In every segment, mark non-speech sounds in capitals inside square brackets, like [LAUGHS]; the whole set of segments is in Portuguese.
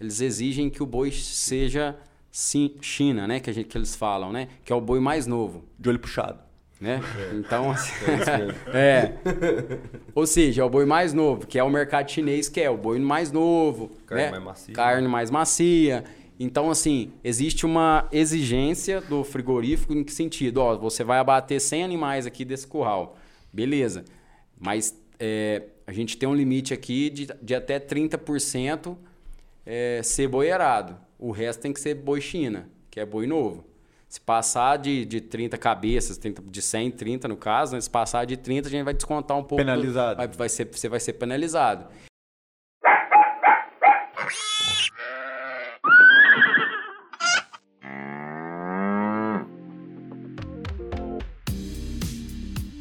eles exigem que o boi seja sim, China, né? Que, a gente, que eles falam, né? Que é o boi mais novo. De olho puxado. Né? É. Então, [LAUGHS] assim, [LAUGHS] é. Ou seja, é o boi mais novo, que é o mercado chinês, que é o boi mais novo. Carne né? mais macia. Carne mais macia. Então, assim, existe uma exigência do frigorífico em que sentido? Ó, você vai abater 100 animais aqui desse curral. Beleza. Mas é, a gente tem um limite aqui de, de até 30% é, ser boiarado. O resto tem que ser boi China, que é boi novo. Se passar de, de 30 cabeças, 30, de 100, 30 no caso, né? se passar de 30, a gente vai descontar um pouco. Penalizado. Do, vai, vai ser, você vai ser penalizado.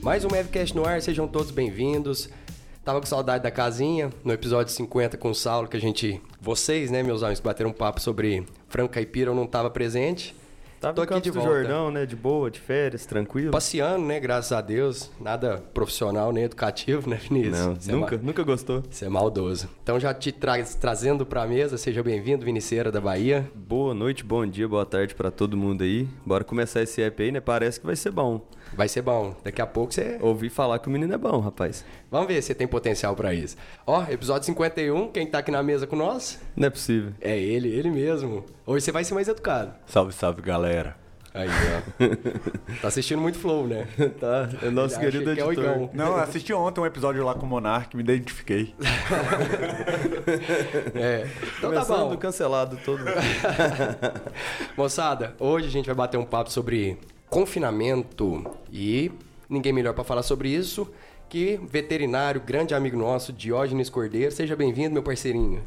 Mais um Mavcast no ar, sejam todos bem-vindos. Tava com saudade da casinha, no episódio 50 com o Saulo, que a gente, vocês, né, meus amigos, bateram um papo sobre frango caipira, eu não tava presente. Tava Tô aqui de do volta. Jordão, né? De boa, de férias, tranquilo. Passeando, né, graças a Deus, nada profissional nem educativo, né, Vinícius? Não, é nunca, ma- nunca gostou. Você é maldoso. Então já te tra trazendo pra mesa, seja bem-vindo, Viniceira da Bahia. Boa noite, bom dia, boa tarde pra todo mundo aí. Bora começar esse app aí, né? Parece que vai ser bom. Vai ser bom. Daqui a pouco você Ouvi falar que o menino é bom, rapaz. Vamos ver se tem potencial pra isso. Ó, episódio 51, quem tá aqui na mesa com nós? Não é possível. É ele, ele mesmo. Hoje você vai ser mais educado. Salve, salve, galera. Aí, ó. [LAUGHS] tá assistindo muito Flow, né? tá, é nosso querido achei que é o editor. Não, eu assisti ontem um episódio lá com o Monark, me identifiquei. [LAUGHS] É. Então tá Começando bom. cancelado todo. [LAUGHS] Moçada, hoje a gente vai bater um papo sobre confinamento e ninguém melhor pra falar sobre isso que veterinário, grande amigo nosso, Diógenes Cordeiro. Seja bem-vindo, meu parceirinho.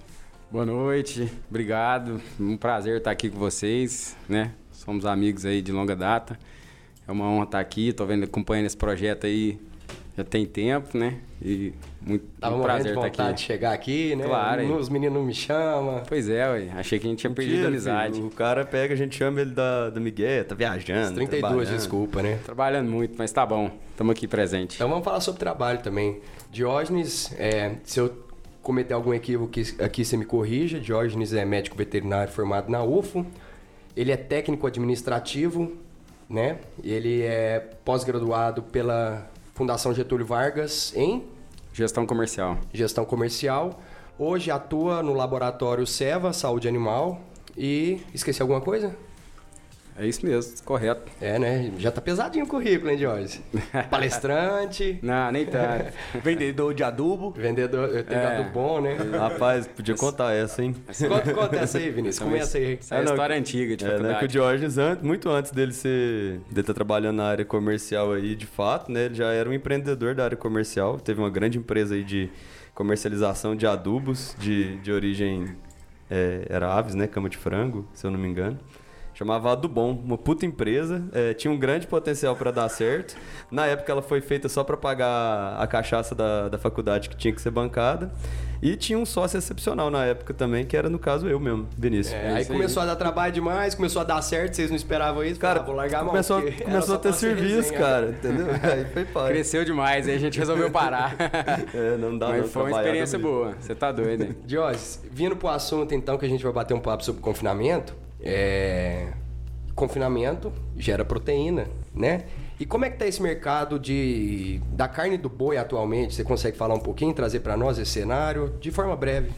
Boa noite, obrigado. Um prazer estar aqui com vocês, né? Somos amigos aí de longa data. É uma honra estar aqui, tô vendo, acompanhando esse projeto aí já tem tempo, né? E muito, Tava morrendo prazer de estar vontade de aqui. chegar aqui, né? Claro? Os meninos não me chamam. Pois é, ué. achei que a gente tinha perdido a Mentira, amizade. filho. O cara pega, a gente chama ele da, da Miguel, tá viajando. 32, trabalhando. desculpa, né? Trabalhando muito, mas tá bom. Estamos aqui presente. Então vamos falar sobre trabalho também. Diógenes, é, se eu cometer algum equívoco aqui, aqui você me corrija. Diógenes é médico veterinário formado na UFO. Ele é técnico administrativo, né? Ele é pós-graduado pela Fundação Getúlio Vargas em Gestão comercial. gestão comercial. Hoje atua no laboratório Seva, Saúde Animal. E esqueci alguma coisa? É isso mesmo, correto. É, né? Já tá pesadinho o currículo, hein, Diógenes? [LAUGHS] Palestrante, Não, nem tanto. Vendedor de adubo. vendedor, eu tenho É. dado bom, né? [LAUGHS] Rapaz, podia contar essa, hein? Conta, conta essa aí, Vinícius. Começa aí. Essa é a É, não, história antiga de É, né, que o an- muito antes dele ser. dele estar trabalhando na área comercial aí, de fato, né? Ele já era um empreendedor da área comercial. Teve uma grande empresa aí de comercialização de adubos de, de origem. é, era aves, né? Cama de frango, se eu não me engano. Chamava Adubom, uma puta empresa, é, tinha um grande potencial para dar certo. Na época ela foi feita só para pagar a cachaça da, da faculdade que tinha que ser bancada. E tinha um sócio excepcional na época também, que era no caso eu mesmo, Vinícius. É, aí isso aí. começou a dar trabalho demais, começou a dar certo, vocês não esperavam isso. Cara, ah, vou largar a mão. começou, começou a ter serviço, resenha. cara, entendeu? [LAUGHS] Aí foi pai. Cresceu demais, aí a gente resolveu parar. [LAUGHS] É, não dá Mas não, foi uma experiência boa. Você tá doido, hein? Diógenes, vindo pro assunto então que a gente vai bater um papo sobre confinamento, é... confinamento gera proteína, né? E como é que tá esse mercado de da carne do boi atualmente? Você consegue falar um pouquinho, trazer para nós esse cenário de forma breve?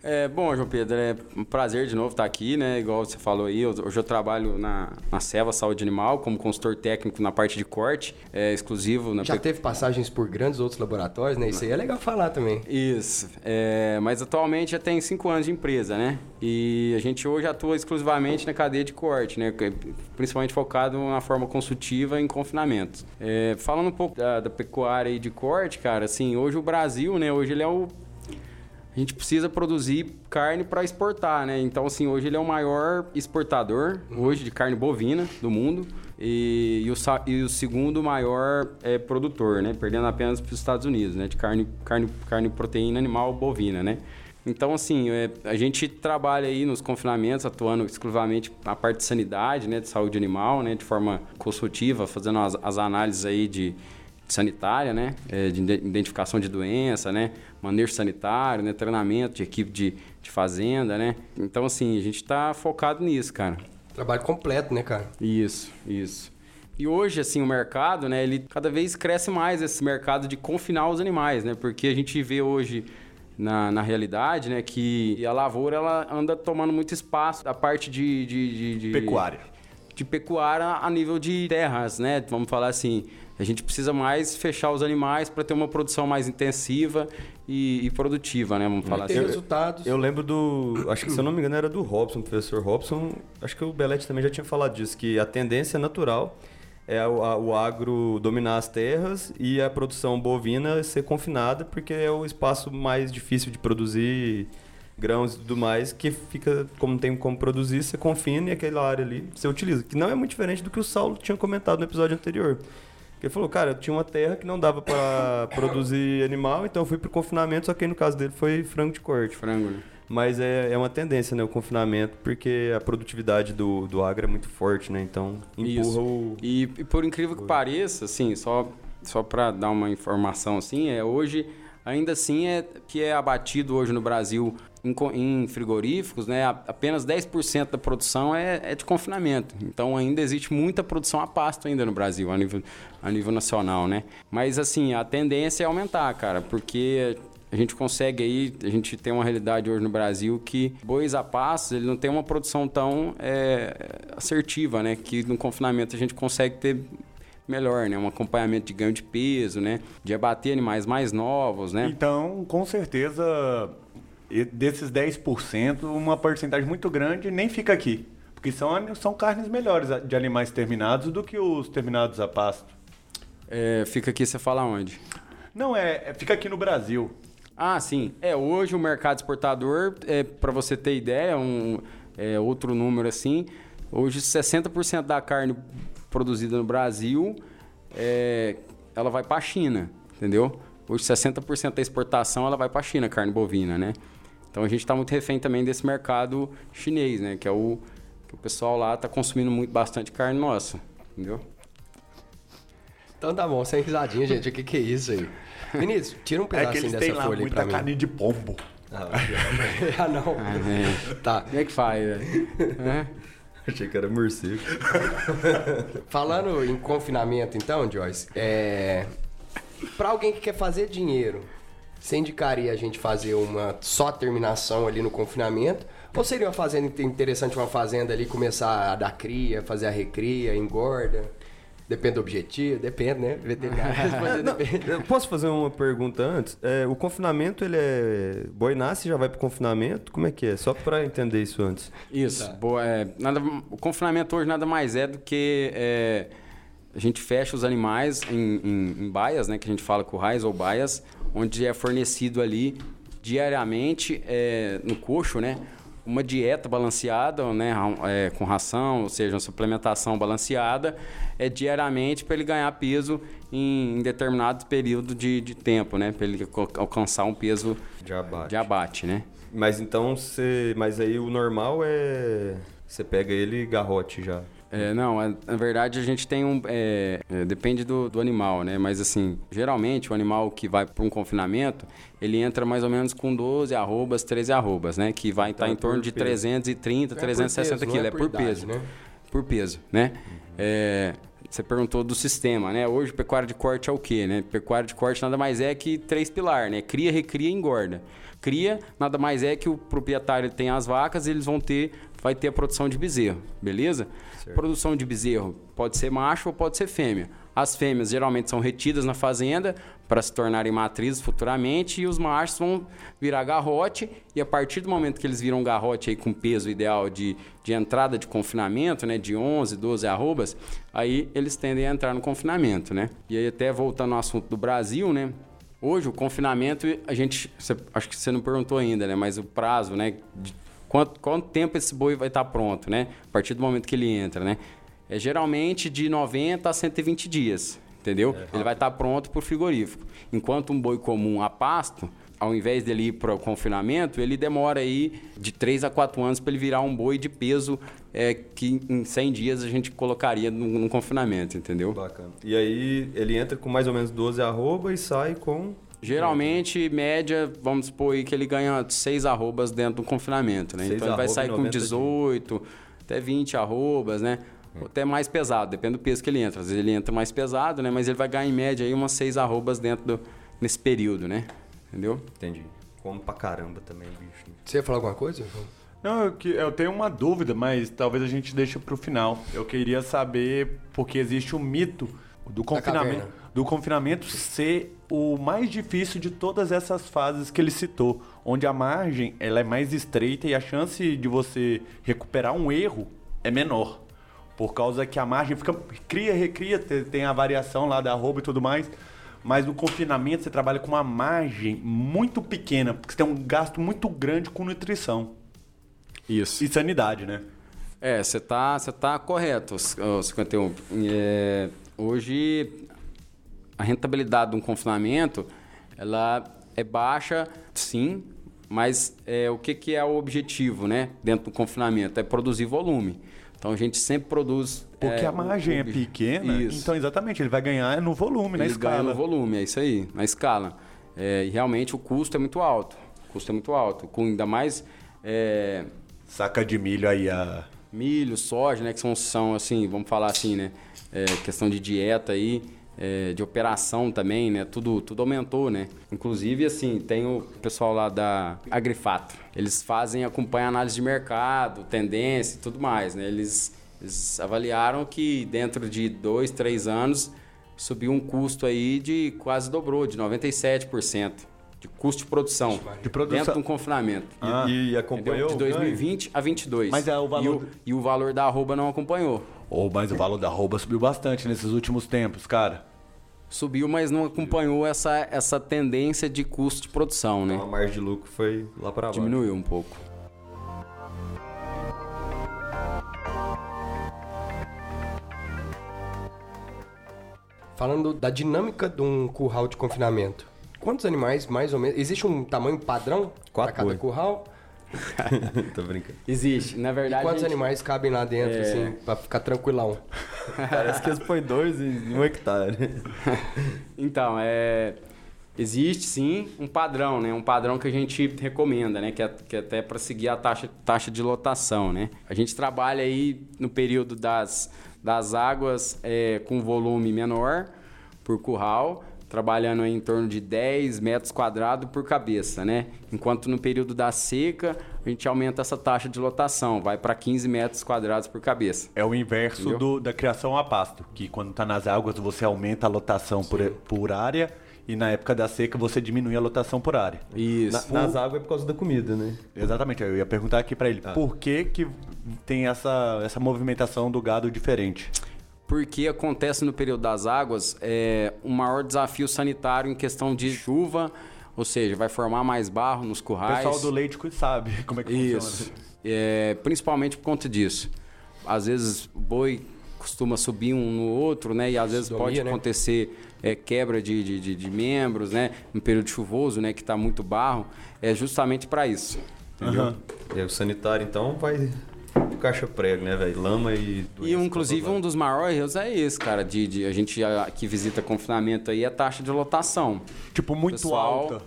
É, bom, João Pedro, é um prazer de novo estar aqui, né? Igual você falou aí, hoje eu trabalho na, na Seva Saúde Animal como consultor técnico na parte de corte, é, exclusivo na Já pe- teve passagens por grandes outros laboratórios, né? Isso aí é legal falar também. Isso, é, mas atualmente já tem cinco anos de empresa, né? E a gente hoje atua exclusivamente na cadeia de corte, né? Que- Principalmente focado na forma consultiva em confinamento. É, falando um pouco da, da pecuária e de corte, cara, assim, hoje o Brasil, né? Hoje ele é o a gente precisa produzir carne para exportar, né? Então, assim, hoje ele é o maior exportador hoje de carne bovina do mundo e, e o, e o segundo maior é, produtor, né? Perdendo apenas para os Estados Unidos, né? De carne, carne, carne proteína animal bovina, né? Então, assim, é, a gente trabalha aí nos confinamentos, atuando exclusivamente na parte de sanidade, né? De saúde animal, né? De forma consultiva, fazendo as, as análises aí de sanitária, né? É, de identificação de doença, né? Manejo sanitário, né? Treinamento de equipe de, de fazenda, né? Então, assim, a gente está focado nisso, cara. Trabalho completo, né, cara? Isso, isso. E hoje, assim, o mercado, né, ele cada vez cresce mais esse mercado de confinar os animais, né? Porque a gente vê hoje na, na realidade, né, que a lavoura ela anda tomando muito espaço da parte de, de, de, de Pecuária. De pecuária a nível de terras, né? Vamos falar assim. A gente precisa mais fechar os animais para ter uma produção mais intensiva e, e produtiva, né? Vamos falar assim. resultados. Eu lembro do. Acho que se eu não me engano era do Robson, professor Robson. Acho que o Belete também já tinha falado disso, que a tendência natural é o, a- o agro dominar as terras e a produção bovina ser confinada, porque é o espaço mais difícil de produzir grãos e tudo mais, que fica, como não tem como produzir, você confina e aquela área ali você utiliza. Que não é muito diferente do que o Saulo tinha comentado no episódio anterior. Que Ele falou, cara, eu tinha uma terra que não dava para [COUGHS] produzir animal, então eu fui pro confinamento, só que aí no caso dele foi frango de corte. Frango, né? Mas é, é uma tendência, né, o confinamento, porque a produtividade do, do agro é muito forte, né? Então empurra Isso. o. E, e por incrível que pareça, assim, só, só para dar uma informação assim, é hoje ainda assim é que é abatido hoje no Brasil em, em frigoríficos, né? Apenas 10% da produção é, é de confinamento. Então ainda existe muita produção a pasto ainda no Brasil, a nível, a nível nacional, né? Mas assim, a tendência é aumentar, cara, porque a gente consegue aí, a gente tem uma realidade hoje no Brasil que bois a pastos, ele não tem uma produção tão é, assertiva, né? Que no confinamento a gente consegue ter melhor, né? Um acompanhamento de ganho de peso, né? De abater animais mais novos, né? Então, com certeza, desses 10%, uma porcentagem muito grande nem fica aqui. Porque são, são carnes melhores de animais terminados do que os terminados a pasto. É, fica aqui, você fala onde? Não, é, é- fica aqui no Brasil. Ah, sim. É, hoje o mercado exportador, é, para você ter ideia, um, é, outro número assim, hoje 60% da carne produzida no Brasil, é, ela vai para a China, entendeu? Hoje 60% da exportação ela vai para a China, carne bovina, né? Então a gente está muito refém também desse mercado chinês, né? Que é o que o pessoal lá está consumindo muito bastante carne nossa, entendeu? Então tá bom, sem risadinha, gente. O que, que é isso aí? Vinícius, tira um É pedacinho que eles dessa têm lá folha aí muita pra mim. carne de pombo. Ah, [LAUGHS] ah, não. Tá. Como é que faz, velho? É? [LAUGHS] Achei que era morcego. [LAUGHS] Falando em confinamento, então, Joyce, é... para alguém que quer fazer dinheiro, você indicaria a gente fazer uma só terminação ali no confinamento? Ou seria uma fazenda interessante, uma fazenda ali começar a dar cria, fazer a recria, engorda? Depende do objetivo, depende, né? Veterinário [LAUGHS] depende. Eu posso fazer uma pergunta antes? É, o confinamento, ele é. Boi nasce e já vai pro confinamento? Como é que é? Só pra entender isso antes. Isso. Tá. Boa, é, nada, o confinamento hoje nada mais é do que é, a gente fecha os animais em, em, em baias, né? Que a gente fala currais ou baias, onde é fornecido ali diariamente é, no coxo, né? Uma dieta balanceada, né? é, com ração, ou seja, uma suplementação balanceada, é diariamente para ele ganhar peso em, em determinado período de, de tempo, né? Para ele alca- alcançar um peso De abate. de abate, né? Mas então você. Mas aí o normal é. Você pega ele e garrote já. É, não, é- na verdade a gente tem um. é, é, depende do, do animal, né? Mas assim, geralmente o animal que vai para um confinamento, ele entra mais ou menos com 12 arrobas, 13 arrobas, né? Que vai estar Então, em é torno por de peso. 330, Não é por 360 peso, não quilos. é É por idade, peso. né? Por peso, né? É, você perguntou do sistema, né? Hoje pecuária de corte é o quê, né? Pecuária de corte nada mais é que três pilares, né? Cria, recria e engorda. Cria nada mais é que o proprietário tem as vacas e eles vão ter, vai ter a produção de bezerro, beleza? Produção de bezerro pode ser macho ou pode ser fêmea. As fêmeas geralmente são retidas na fazenda para se tornarem matrizes futuramente e os machos vão virar garrote e a partir do momento que eles viram garrote aí com peso ideal de, de entrada de confinamento, né, de 11, 12 arrobas, aí eles tendem a entrar no confinamento, né? E aí até voltando ao assunto do Brasil, né? Hoje o confinamento a gente, acho que você não perguntou ainda, né, mas o prazo, né, de quanto, quanto tempo esse boi vai estar pronto, né? A partir do momento que ele entra, né? É geralmente de 90 a 120 dias, entendeu? ele vai estar pronto para o frigorífico. Enquanto um boi comum a pasto, ao invés dele ir para o confinamento, ele demora aí de 3 a 4 anos para ele virar um boi de peso é, que em 100 dias a gente colocaria no, no confinamento, entendeu? Bacana. E aí ele entra com mais ou menos 12 arroba e sai com... Geralmente, média, vamos supor aí que ele ganha 6 arrobas dentro do confinamento, né? Seis Então ele vai sair com 90 18, até 20 arrobas, né? Ou até mais pesado, depende do peso que ele entra. Às vezes ele entra mais pesado, né? Mas ele vai ganhar em média aí umas 6 arrobas dentro do, nesse período, né? Entendeu? Entendi. Como pra caramba também, bicho. Você ia falar alguma coisa? Não, eu, que- eu tenho uma dúvida, mas talvez a gente deixe pro final. Eu queria saber, porque existe um mito do confinamento. Do confinamento ser o mais difícil de todas essas fases que ele citou, onde a margem ela é mais estreita e a chance de você recuperar um erro é menor. Por causa que a margem fica cria, recria, te- tem a variação lá da arroba e tudo mais. Mas no confinamento você trabalha com uma margem muito pequena, porque você tem um gasto muito grande com nutrição. Isso. E sanidade, né? É, você tá, você tá correto, ô, 51. É, hoje, a rentabilidade de um confinamento, ela é baixa, sim, mas é, o que, que é o objetivo, né? Dentro do confinamento? É produzir volume. Então, a gente sempre produz... Porque é, a margem o- é o- pequena, Isso. então exatamente, ele vai ganhar no volume, na Eles ganham escala. no volume, é isso aí, na escala. É, e realmente o custo é muito alto. O custo é muito alto. Com ainda mais é, Saca de milho aí a. milho, soja, né? Que são, são assim, vamos falar assim, né? é, questão de dieta aí, é, de operação também, né? Tudo, tudo aumentou, né? Inclusive, assim, tem o pessoal lá da Agrifato. Eles fazem, acompanham análise de mercado, tendência e tudo mais, né? Eles, eles avaliaram que dentro de dois, três anos subiu um custo aí de quase dobrou, de 97% de custo de produção. De produção. Dentro de um confinamento. E, Ah. e Entendeu? acompanhou De o ganho? 2020 a 22. Mas é o valor E o, e o valor da arroba não acompanhou. Ou mas o valor da arroba subiu bastante nesses últimos tempos, cara. Subiu, mas não acompanhou essa, essa tendência de custo de produção, né? Então a margem de lucro foi lá pra baixo. Diminuiu um pouco. Falando da dinâmica de um curral de confinamento. Quantos animais, mais ou menos? Existe um tamanho padrão para cada boi. curral? [LAUGHS] Tô brincando. Existe. Na E verdade. quantos a gente- animais cabem lá dentro, É. assim, pra ficar tranquilão? [LAUGHS] Parece que eles põem dois em um hectare. [LAUGHS] Então, é. Existe sim um padrão, né? Um padrão que a gente recomenda, né? Que é, que é até para seguir a taxa, taxa de lotação, né? A gente trabalha aí no período das, das águas é, com volume menor por curral, trabalhando aí em torno de 10 metros quadrados por cabeça, né? Enquanto no período da seca, a gente aumenta essa taxa de lotação, vai para 15 metros quadrados por cabeça. É o inverso do- da criação a pasto, que quando tá nas águas você aumenta a lotação por, por área e na época da seca você diminui a lotação por área. Isso. Na- nas águas é por causa da comida, né? Exatamente, eu ia perguntar aqui pra ele, por que que tem essa, essa movimentação do gado diferente? Porque acontece no período das águas é, um maior desafio sanitário em questão de chuva, ou seja, vai formar mais barro nos O currais. pessoal do leite sabe [LAUGHS] como é que Isso. funciona. É, principalmente por conta disso. Às vezes o boi costuma subir um no outro, né? E às vezes pode né? acontecer é, quebra de, de, de- de membros, né? No período chuvoso, né? Que está muito barro. É justamente para isso. Entendeu? Aham. E aí o sanitário, então, vai caixa prego, né, velho? Lama e... E inclusive um dos maiores erros é esse, cara, de, de- a gente a- que visita confinamento aí é a taxa de lotação. Tipo, muito Pessoal, alta.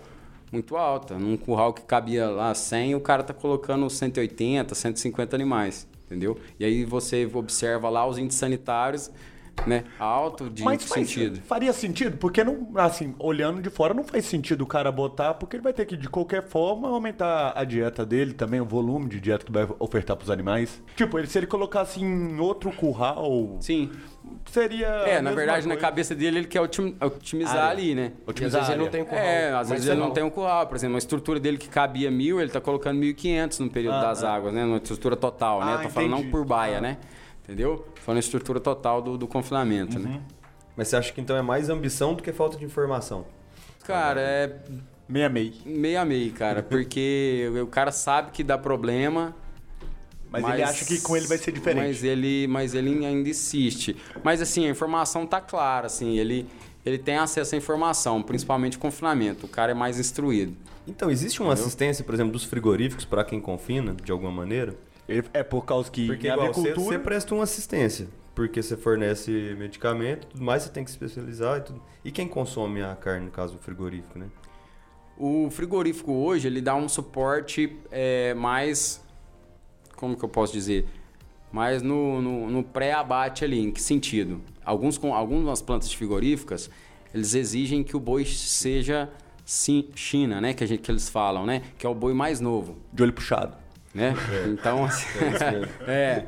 Muito alta. Num curral que cabia lá 100, o cara tá colocando 180, 150 animais, entendeu? E aí você observa lá os índices sanitários, né, alto de Mas faz- sentido. faria sentido? Porque não, assim, olhando de fora, não faz sentido o cara botar, porque ele vai ter que, de qualquer forma, aumentar a dieta dele, também o volume de dieta que vai ofertar pros animais. Tipo, ele, se ele colocasse em outro curral, Sim. seria. É, na verdade, na coisa. cabeça dele, ele quer otim- otimizar Área. ali, né? E às Otimizar vezes ele não tem curral. É, às vezes ele não tem um curral, por exemplo, a estrutura dele que cabia mil, ele tá colocando 1.500 no período Ah, das ah. águas, né? Numa estrutura total, né? Ah, Tô falando não entendi. por baia, Ah. né? Entendeu? Falando estrutura total do, do confinamento, Uhum. né? Mas você acha que então é mais ambição do que falta de informação? Cara, é Meia meia. meio a meio, cara, [LAUGHS] porque o cara sabe que dá problema. Mas, ele acha que com ele vai ser diferente. Mas ele, mas ele ainda insiste. Mas assim, a informação tá clara, assim, ele ele tem acesso à informação, principalmente confinamento. O cara é mais instruído. Então, existe uma assistência, por exemplo, dos frigoríficos para quem confina, de alguma maneira? Ele- É por causa que Porque em igual, você, avicultura... você presta uma assistência, porque você fornece medicamento, tudo mais, você tem que se especializar e tudo. E quem consome a carne, no caso, o frigorífico, né? O frigorífico hoje, ele dá um suporte é, mais... Como que eu posso dizer? Mais no, no, no pré-abate ali. Em que sentido? Alguns, com, algumas plantas frigoríficas, eles exigem que o boi seja sim, China, né? Que, a gente, que eles falam, né? Que é o boi mais novo. De olho puxado. Né? [LAUGHS] Então, assim, [LAUGHS] é.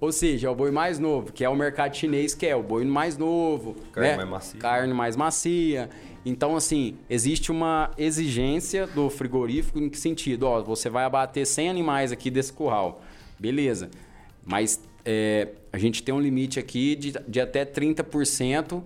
Ou seja, é o boi mais novo, que é o mercado chinês, que é o boi mais novo, Carne né? mais macia. Carne mais macia. Então, assim, existe uma exigência do frigorífico em que sentido? Ó, você vai abater 100 animais aqui desse curral. Beleza. Mas é, a gente tem um limite aqui de, de até 30%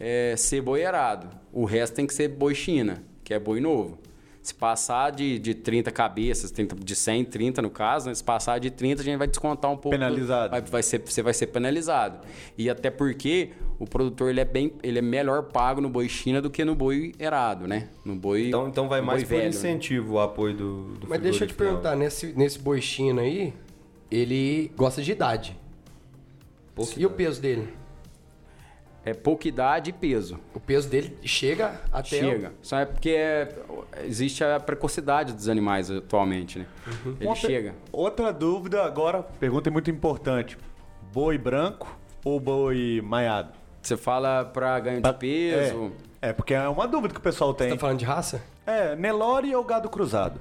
é, ser boi errado. O resto tem que ser boi China, que é boi novo. Se passar de, de 30 cabeças, 30, de 100, 30 no caso, né? se passar de 30, a gente vai descontar um pouco. do- Penalizado. vai, vai ser, você vai ser penalizado. E até porque o produtor ele é, bem, ele é melhor pago no boi China do que no boi errado, né? No boi Então, então vai mais por velho, né? incentivo o apoio do, do Mas deixa eu te né? perguntar, nesse, nesse boi China aí, ele gosta de idade. Pouca e o peso dele? É pouca idade e peso. O peso dele chega até... Chega. Só é porque é- existe a precocidade dos animais atualmente, né? Ele Uma chega. Outra dúvida agora, pergunta muito importante. Boi branco ou boi maiado? Você fala para ganho de peso. É, é, porque é uma dúvida que o pessoal Você tem. tá falando de raça? É, Nelore ou gado cruzado?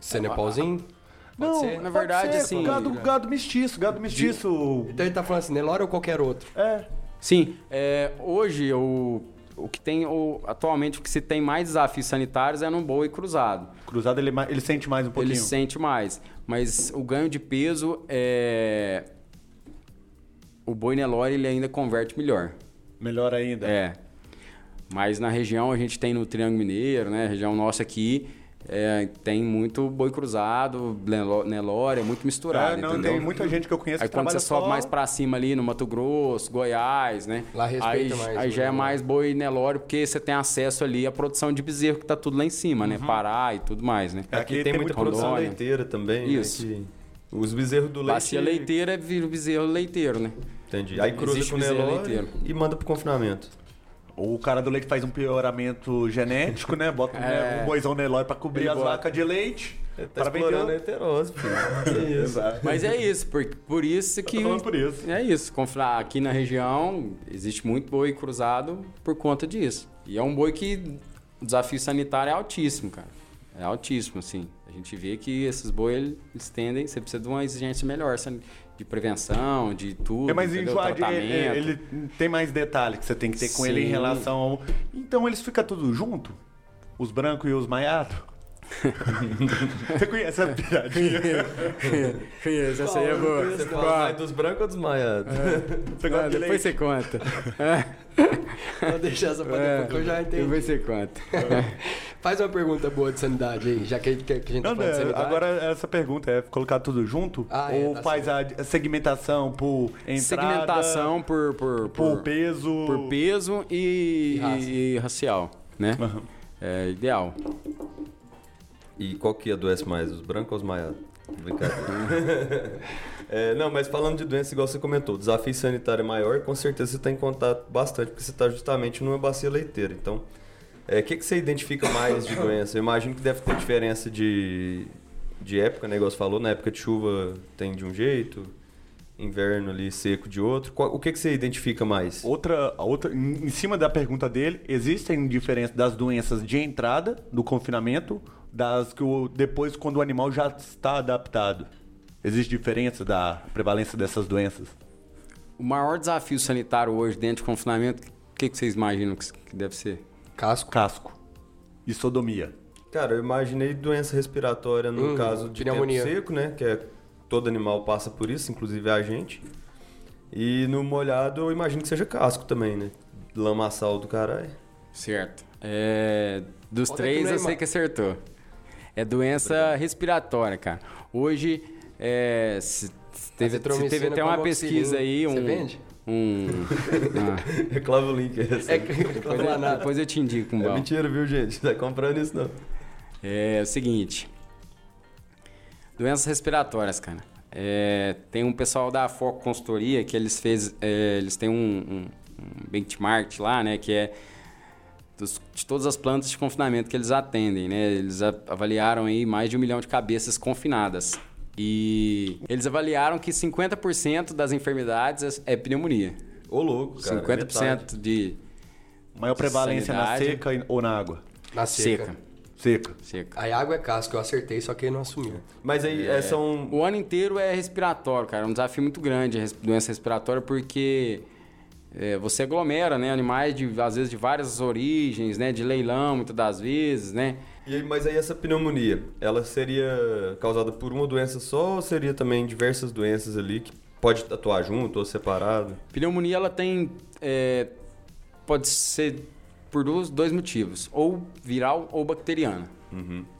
Cenepalzinho? Pode Não, ser? Na verdade, ser, assim, Gado, gado mestiço, gado mestiço. Então ele tá falando assim, Nelore ou qualquer outro? É. Sim, é, hoje o, o que tem, o, atualmente o que se tem mais desafios sanitários é no boi cruzado. Cruzado ele, é ele sente mais um pouquinho. Ele sente mais, mas o ganho de peso é o boi Nelore ele ainda converte melhor. Melhor ainda. É. Mas na região a gente tem no Triângulo Mineiro, né? A região nossa aqui é, tem muito boi cruzado, Nelo- Nelore, é muito misturado, É, não, entendeu? tem muita gente que eu conheço Aí que quando trabalha você sobe só- mais pra cima ali no Mato Grosso, Goiás, né? Lá respeita aí, mais Aí o já é mais boi Nelore, porque você tem acesso ali à produção de bezerro que tá tudo lá em cima, né? Pará e tudo mais, né? É, Aqui tem, muita muito produção Rondônia. leiteira também. Isso. Né, que os bezerros do leite. Bacia leiteira vira o bezerro leiteiro, né? Entendi. Aí cruza Existe com o Nelore leiteiro. e manda pro confinamento. O cara do leite faz um pioramento genético, né? Bota um, É. um boizão Nelore pra cobrir Ele as bota. vacas de leite. Tá pra explorando vender. heterose, filho. Que [LAUGHS] isso. Mas é isso, por, por isso que. Tô falando por isso. É isso. Aqui na região existe muito boi cruzado por conta disso. E é um boi que o desafio sanitário é altíssimo, cara. É altíssimo, assim. A gente vê que esses boi eles tendem, você precisa de uma exigência melhor de prevenção, de tudo. É mais entendeu? enjoado, Tratamento. ele, ele tem mais detalhe que você tem que ter com ele em Sim. relação ao... Então eles ficam tudo junto? Os brancos e os maiados? [LAUGHS] você conhece essa piadinha? Conheço, essa aí é boa. Você fala mais dos brancos ou dos maiados? [LAUGHS] Ah, de depois leite? você conta. [LAUGHS] Vou deixar essa pra É, depois que eu já entendi. Depois você conta. Faz uma pergunta boa de sanidade aí, já que, que, que a gente tá Não, falando sanidade. agora essa pergunta é colocar tudo junto? Ah, é, ou tá faz a segmentação por entrada, Segmentação por, por, por peso? por peso e, E raça. e racial, né? Aham. É ideal. E qual que adoece mais, os brancos ou os maiados? Brincadeira. [LAUGHS] É, não, mas falando de doença, igual você comentou, o desafio sanitário é maior, com certeza você está em contato bastante, porque você está justamente numa bacia leiteira. Então, é, o que, que você identifica mais de doença? Eu imagino que deve ter diferença de, de época, né? Igual você falou, na época de chuva tem de um jeito, inverno ali seco de outro. Qual- o que, que você identifica mais? Outra, outra, em cima da pergunta dele, existem diferenças das doenças de entrada do confinamento, das que o, depois quando o animal já está adaptado. Existe diferença da prevalência dessas doenças? O maior desafio sanitário hoje dentro de confinamento, o que, que vocês imaginam que que deve ser? Casco. Casco e sodomia. Cara, eu imaginei doença respiratória no Hum, caso de pneumonia. tempo seco, né? Que é todo animal passa por isso, inclusive a gente. E no molhado eu imagino que seja casco também, né? Lamaçal do caralho. Certo. É, dos três eu sei que acertou. É doença respiratória, cara. Hoje, é, se- teve, se teve até uma pesquisa aí. Você Um, vende? um. [LAUGHS] ah, Reclama o link esse. É, depois, eu, depois eu te indico um É mentira, viu, gente? Não tá comprando isso, não. É o seguinte. Doenças respiratórias, cara. É, tem um pessoal da Foco Consultoria que eles fez, é, eles têm um, um, um benchmark lá, né, que é dos- de todas as plantas de confinamento que eles atendem, né? Eles avaliaram aí mais de um milhão de cabeças confinadas. E eles avaliaram que 50% das enfermidades é, é pneumonia. Ô, louco, cara. 50% metade. de Maior prevalência na Sanidade. seca e- ou na água? Na seca. seca. Seca. seca. A água é casca, eu acertei, só que ele não assumiu. Mas aí, é, são... O ano inteiro é respiratório, cara. É um desafio muito grande a res- doença respiratória porque é, você aglomera, né? Animais, de, às vezes, de várias origens, né? De leilão, muitas das vezes, né? E aí, mas aí essa pneumonia, ela seria causada por uma doença só ou seria também diversas doenças ali que pode atuar junto ou separado? Pneumonia, ela tem... é, pode ser por dois, dois motivos. Ou viral ou bacteriana.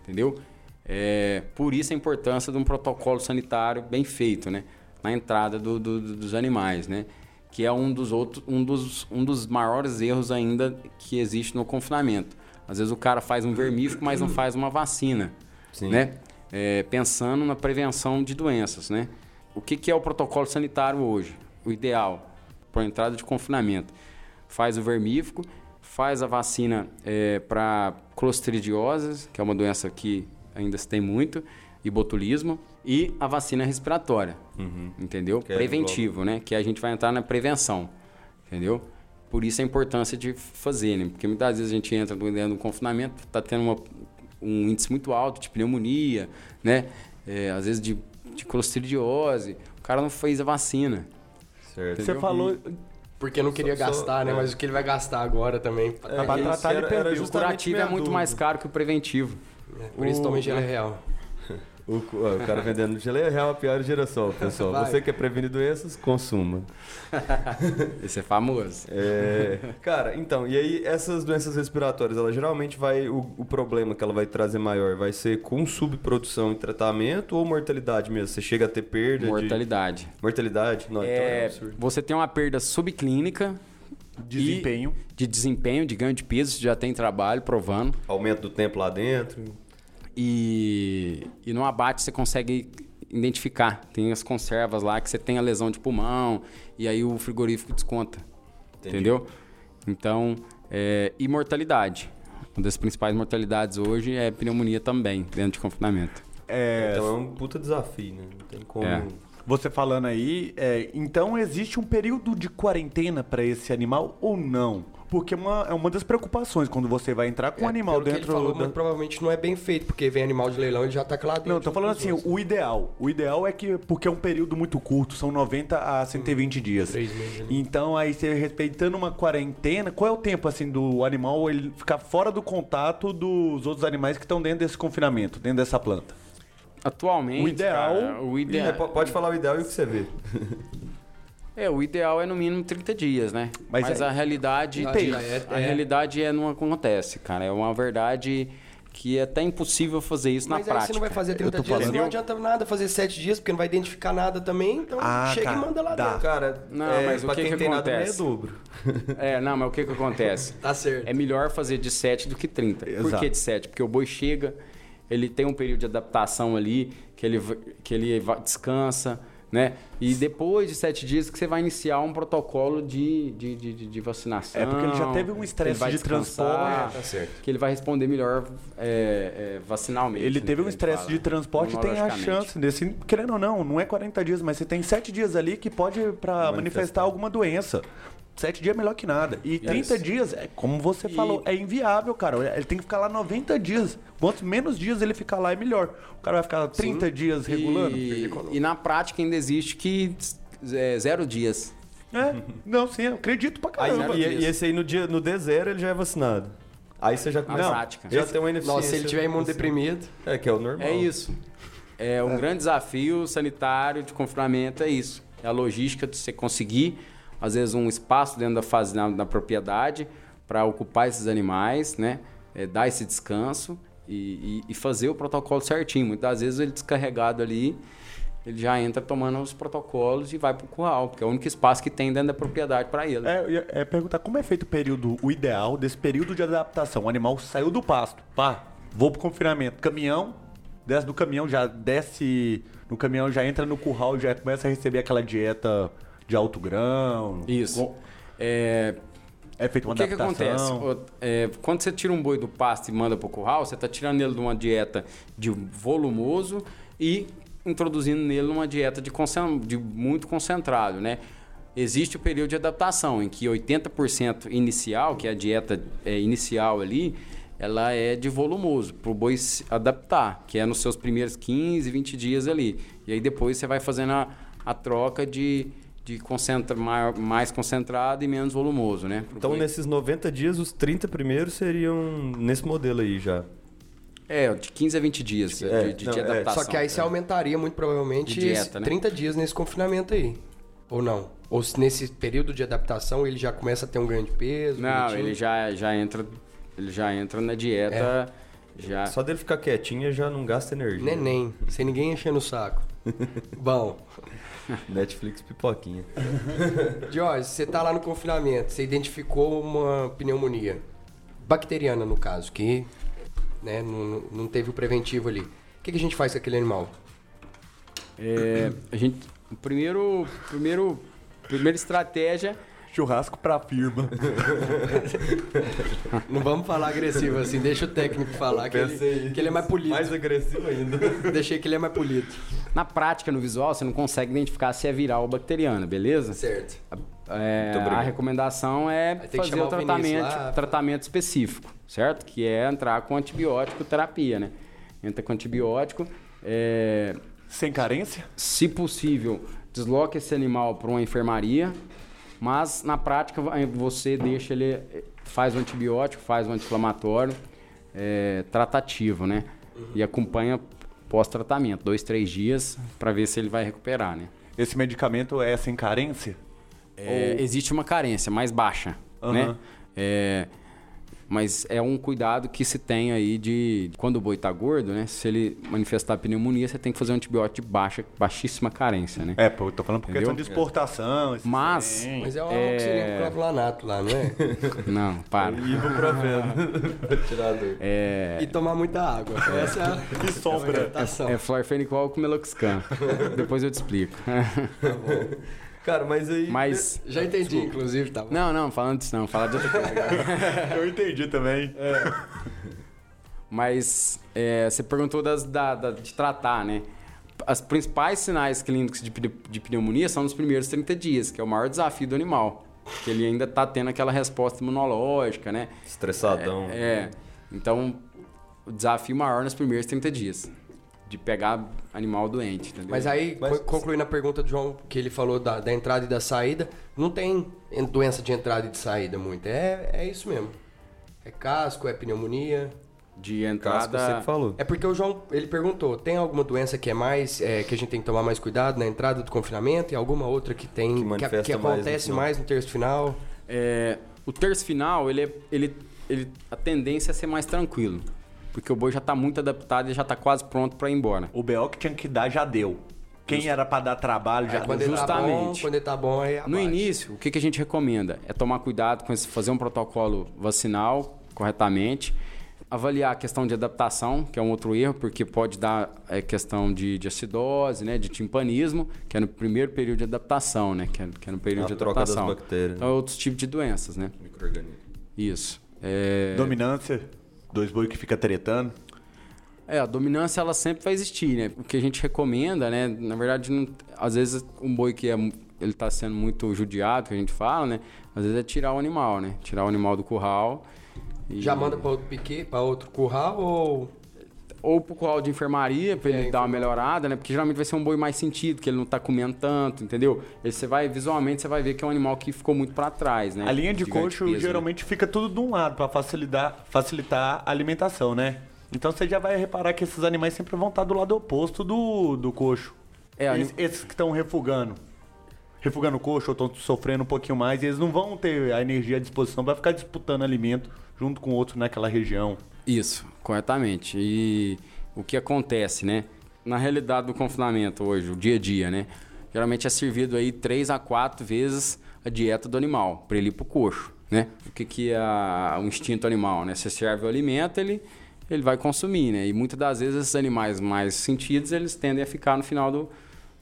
Entendeu? É, por isso a importância de um protocolo sanitário bem feito, né? Na entrada do- do- dos animais, né? Que é um dos outros, um dos, um dos maiores erros ainda que existe no confinamento. Às vezes o cara faz um vermífugo, mas não faz uma vacina, Sim. né? É, pensando na prevenção de doenças, né? O que, que é o protocolo sanitário hoje? O ideal para entrada de confinamento. Faz o vermífugo, faz a vacina para clostridiose, que é uma doença que ainda se tem muito, e botulismo, e a vacina respiratória, entendeu? Que é Preventivo, né? Que a gente vai entrar na prevenção, entendeu? Por isso a importância de fazer, né? Porque muitas vezes a gente entra dentro do confinamento, tá tendo uma- um índice muito alto de pneumonia, né? É, às vezes de, de clostridiose, o cara não fez a vacina. Certo. Você falou. Porque não queria Só- só- gastar, né? é. Mas o que ele vai gastar agora também. É, pra que tratar, ele perdeu. O curativo é muito dúvida. mais caro que o preventivo. É, Por isso toma gelo real. O, ó, o cara vendendo geleia real a pior girassol, pessoal. Vai. Você quer prevenir doenças, consuma. [LAUGHS] Esse é famoso. É, cara, então, e aí essas doenças respiratórias, ela geralmente vai. O, o problema que ela vai trazer maior vai ser com subprodução e tratamento ou mortalidade mesmo? Você chega a ter perda Mortalidade. de. Mortalidade? Não, então é É, absurdo. você tem uma perda subclínica Desempenho. de desempenho, de ganho de peso, já tem trabalho provando. Aumento do tempo lá dentro. E, e no abate você consegue identificar. Tem as conservas lá que você tem a lesão de pulmão e aí o frigorífico desconta. Entendi. Entendeu? Então, é, e mortalidade. Uma das principais mortalidades hoje é pneumonia também, dentro de confinamento. É, Então é um puta desafio, né? Não tem como. É. Você falando aí, é, então existe um período de quarentena para esse animal ou não? Porque é uma, é uma das preocupações quando você vai entrar com um É, animal pelo que dentro ele falou, da... muito provavelmente não é bem feito, porque vem animal de leilão e já tá dentro. Não, tô falando assim, os outros. o ideal. O ideal é que, porque é um período muito curto, são 90 a 120 dias. Três meses ali. Então, aí você respeitando uma quarentena, qual é o tempo, assim, do animal ele ficar fora do contato dos outros animais que estão dentro desse confinamento, dentro dessa planta? Atualmente, O ideal- cara, o É, ideal po- pode falar o ideal e o que você vê. [LAUGHS] é o ideal é no mínimo 30 dias, né? Mas Mas, é- a realidade tem. já é- a é. realidade é não acontece, cara. É uma verdade que é até impossível fazer isso Mas na aí prática. você não vai fazer 30 tô dias, falando- não adianta nada fazer 7 dias, porque não vai identificar nada também, então Ah, chega cara, e manda lá dá. dentro. Cara, Não, é, mas o que quem que tem nada é acontece? dobro. [LAUGHS] É, não, mas o que que acontece? Tá certo. É melhor fazer de 7 do que 30. Por Exato. que de 7? Porque o boi chega, ele tem um período de adaptação ali, que ele, que ele descansa, né? E depois de 7 dias que você vai iniciar um protocolo de, de, de, de- de vacinação. É, porque ele já teve um que estresse de transporte. Tá certo. Que ele vai responder melhor é, é, vacinalmente. Ele né, teve um estresse de transporte e tem a chance desse, querendo ou não, não é 40 dias, mas você tem 7 dias ali que pode para manifestar. Manifestar. alguma doença. 7 dias é melhor que nada. E 30 dias, é, como você E- falou, é inviável, cara. Ele tem que ficar lá 90 dias. Quanto menos dias ele ficar lá, é melhor. O cara vai ficar 30 dias regulando. E, e na prática ainda existe que é, zero dias. É, não, sim, eu acredito pra Aí, caramba. e, e esse aí no, dia, no D0 ele já é vacinado. Aí você já Na não, prática. Já tem uma ineficiência. Nossa, se ele tiver imunodeprimido, É, que é o normal. É isso. É um grande desafio sanitário de confinamento, é isso. É a logística de você conseguir, às vezes, um espaço dentro da fase da, da propriedade para ocupar esses animais, né? É, dar esse descanso e, e- e fazer o protocolo certinho. Muitas vezes ele descarregado ali ele já entra tomando os protocolos e vai para o curral, porque é o único espaço que tem dentro da propriedade para ele. É, é perguntar como é feito o período, o ideal desse período de adaptação. O animal saiu do pasto, pá, vou pro confinamento. Caminhão, desce do caminhão, já desce no caminhão, já entra no curral, já começa a receber aquela dieta de alto grão. Isso. Com- É, É feita uma o que, que acontece? adaptação. O- é, quando você tira um boi do pasto e manda para o curral, você está tirando ele de uma dieta de volumoso e introduzindo nele uma dieta de, concen- de muito concentrado, né? Existe o período de adaptação, em que 80% inicial, que é a dieta é, inicial ali, ela é de volumoso, para o boi se adaptar, que é nos seus primeiros 15, 20 dias ali. E aí depois você vai fazendo a, a troca de, de concentra, mais concentrado e menos volumoso, né? Então, nesses 90 dias, os 30 primeiros seriam nesse modelo aí já. É, de 15 a 20 dias É, de, de, não, de é, adaptação. Só que aí você aumentaria muito provavelmente dieta, esse né? 30 dias nesse confinamento aí. Ou não? Ou se nesse período de adaptação ele já começa a ter um grande peso? Não, bonitinho? ele já, já entra. Ele já entra na dieta. Já. Só dele ficar quietinho já não gasta energia. Neném, sem ninguém enchendo o saco. [LAUGHS] Bom, [LAUGHS] Netflix pipoquinha. Jorge, você tá lá no confinamento, você identificou uma pneumonia. Bacteriana, no caso, que né, não, não teve o preventivo ali. O que, que a gente faz com aquele animal? É, a gente. Primeiro. Primeiro. Primeira estratégia. Churrasco pra firma. [LAUGHS] Não vamos falar agressivo assim, deixa o técnico falar que ele, que ele é mais polido. Mais agressivo ainda. Deixei que ele é mais polido. Na prática, no visual, você não consegue identificar se é viral ou bacteriana, beleza? Certo. É, a recomendação é fazer o o tratamento, lá. tratamento específico, certo? Que é entrar com antibiótico terapia, né? Entra com antibiótico. é, Sem carência? se possível, desloque esse animal para uma enfermaria, mas na prática você deixa ele, eh, faz o antibiótico, faz o anti-inflamatório, eh, tratativo, né? E acompanha pós-tratamento, dois, três dias, para ver se ele vai recuperar, né? Esse medicamento é sem carência? É, Existe uma carência mais baixa, Aham. né? É, mas é um cuidado que se tem aí de quando o boi tá gordo, né? Se ele manifestar pneumonia, você tem que fazer um antibiótico de baixa, baixíssima carência, né? É, pô, eu tô falando por questão Entendeu? de exportação. Mas- trem. Mas é um É. oxilino clavulanato lá, não é? [LAUGHS] Não, para. Ibuprofeno. pra tirar a dor. É, E tomar muita água. Essa é a Que [LAUGHS] sombra. orientação. é florfenicol com meloxicam. [LAUGHS] Depois eu te explico. Cara, mas aí... Mas. Já entendi, inclusive, tá bom. Não, não, falando disso não, falar de outra coisa. [LAUGHS] Eu entendi também. Mas é, você perguntou das, da, da- de tratar, né? As principais sinais clínicos de, de pneumonia são nos primeiros 30 dias, que é o maior desafio do animal. Que ele ainda está tendo aquela resposta imunológica, né? Estressadão. É. Então, o desafio maior nos primeiros 30 dias. De pegar animal doente, entendeu? Mas aí, Mas- co- concluindo a pergunta do João, que ele falou da, da entrada e da saída, não tem en- doença de entrada e de saída muito. É, é isso mesmo. É casco, é pneumonia. De Casco entrada. você que falou. É porque o João, ele perguntou, tem alguma doença que é mais, é, que a gente tem que tomar mais cuidado na entrada do confinamento e alguma outra que tem, Que que, que mais no acontece final. mais no terço final? É, o terço final, ele, é- ele, ele, a tendência é ser mais tranquilo. Porque o boi já está muito adaptado e já está quase pronto para ir embora. O BO que tinha que dar já deu. Quem era pra dar trabalho já Aí, quando ele tá bom, justamente. quando ele tá bom, aí No início, o que, que a gente recomenda? É tomar cuidado com esse, fazer um protocolo vacinal corretamente, avaliar a questão de adaptação, que é um outro erro, porque pode dar é, questão de, de acidose, né, de timpanismo, que é no primeiro período de adaptação, né, que é, que é no período A de troca das adaptação. bactérias. Então, é outros tipos de doenças, né? Microorganismo. Isso. É, Dominância. Dois boi que fica tretando. É, a dominância ela sempre vai existir, né? O que a gente recomenda, né? Na verdade, não- às vezes um boi que é, ele tá sendo muito judiado, que a gente fala, né? Às vezes é tirar o animal, né? Tirar o animal do curral. e- Já manda pra outro piquê, pra outro curral ou... Ou pro curral de enfermaria, pra ele É, dar uma melhorada, né? Porque geralmente vai ser um boi mais sentido, que ele não tá comendo tanto, entendeu? Você vai, visualmente, você vai ver que é um animal que ficou muito para trás, né? A linha de coxo peso, né? geralmente fica tudo de um lado pra facilitar, facilitar a alimentação, né? Então você já vai reparar que esses animais sempre vão estar do lado oposto do, do coxo. É, Esses, esses que estão refugando. Refugando o coxo ou estão sofrendo um pouquinho mais, eles não vão ter a energia à disposição para ficar disputando alimento junto com outros naquela região. Isso, corretamente. E o que acontece, né? na realidade do confinamento hoje, o dia a dia, né? Geralmente é servido aí três a quatro vezes a dieta do animal, para ele ir pro coxo, né? O que, que é o instinto animal, né? Você serve o alimento, ele, ele vai consumir, né? E muitas das vezes esses animais mais sentidos, eles tendem a ficar no final do,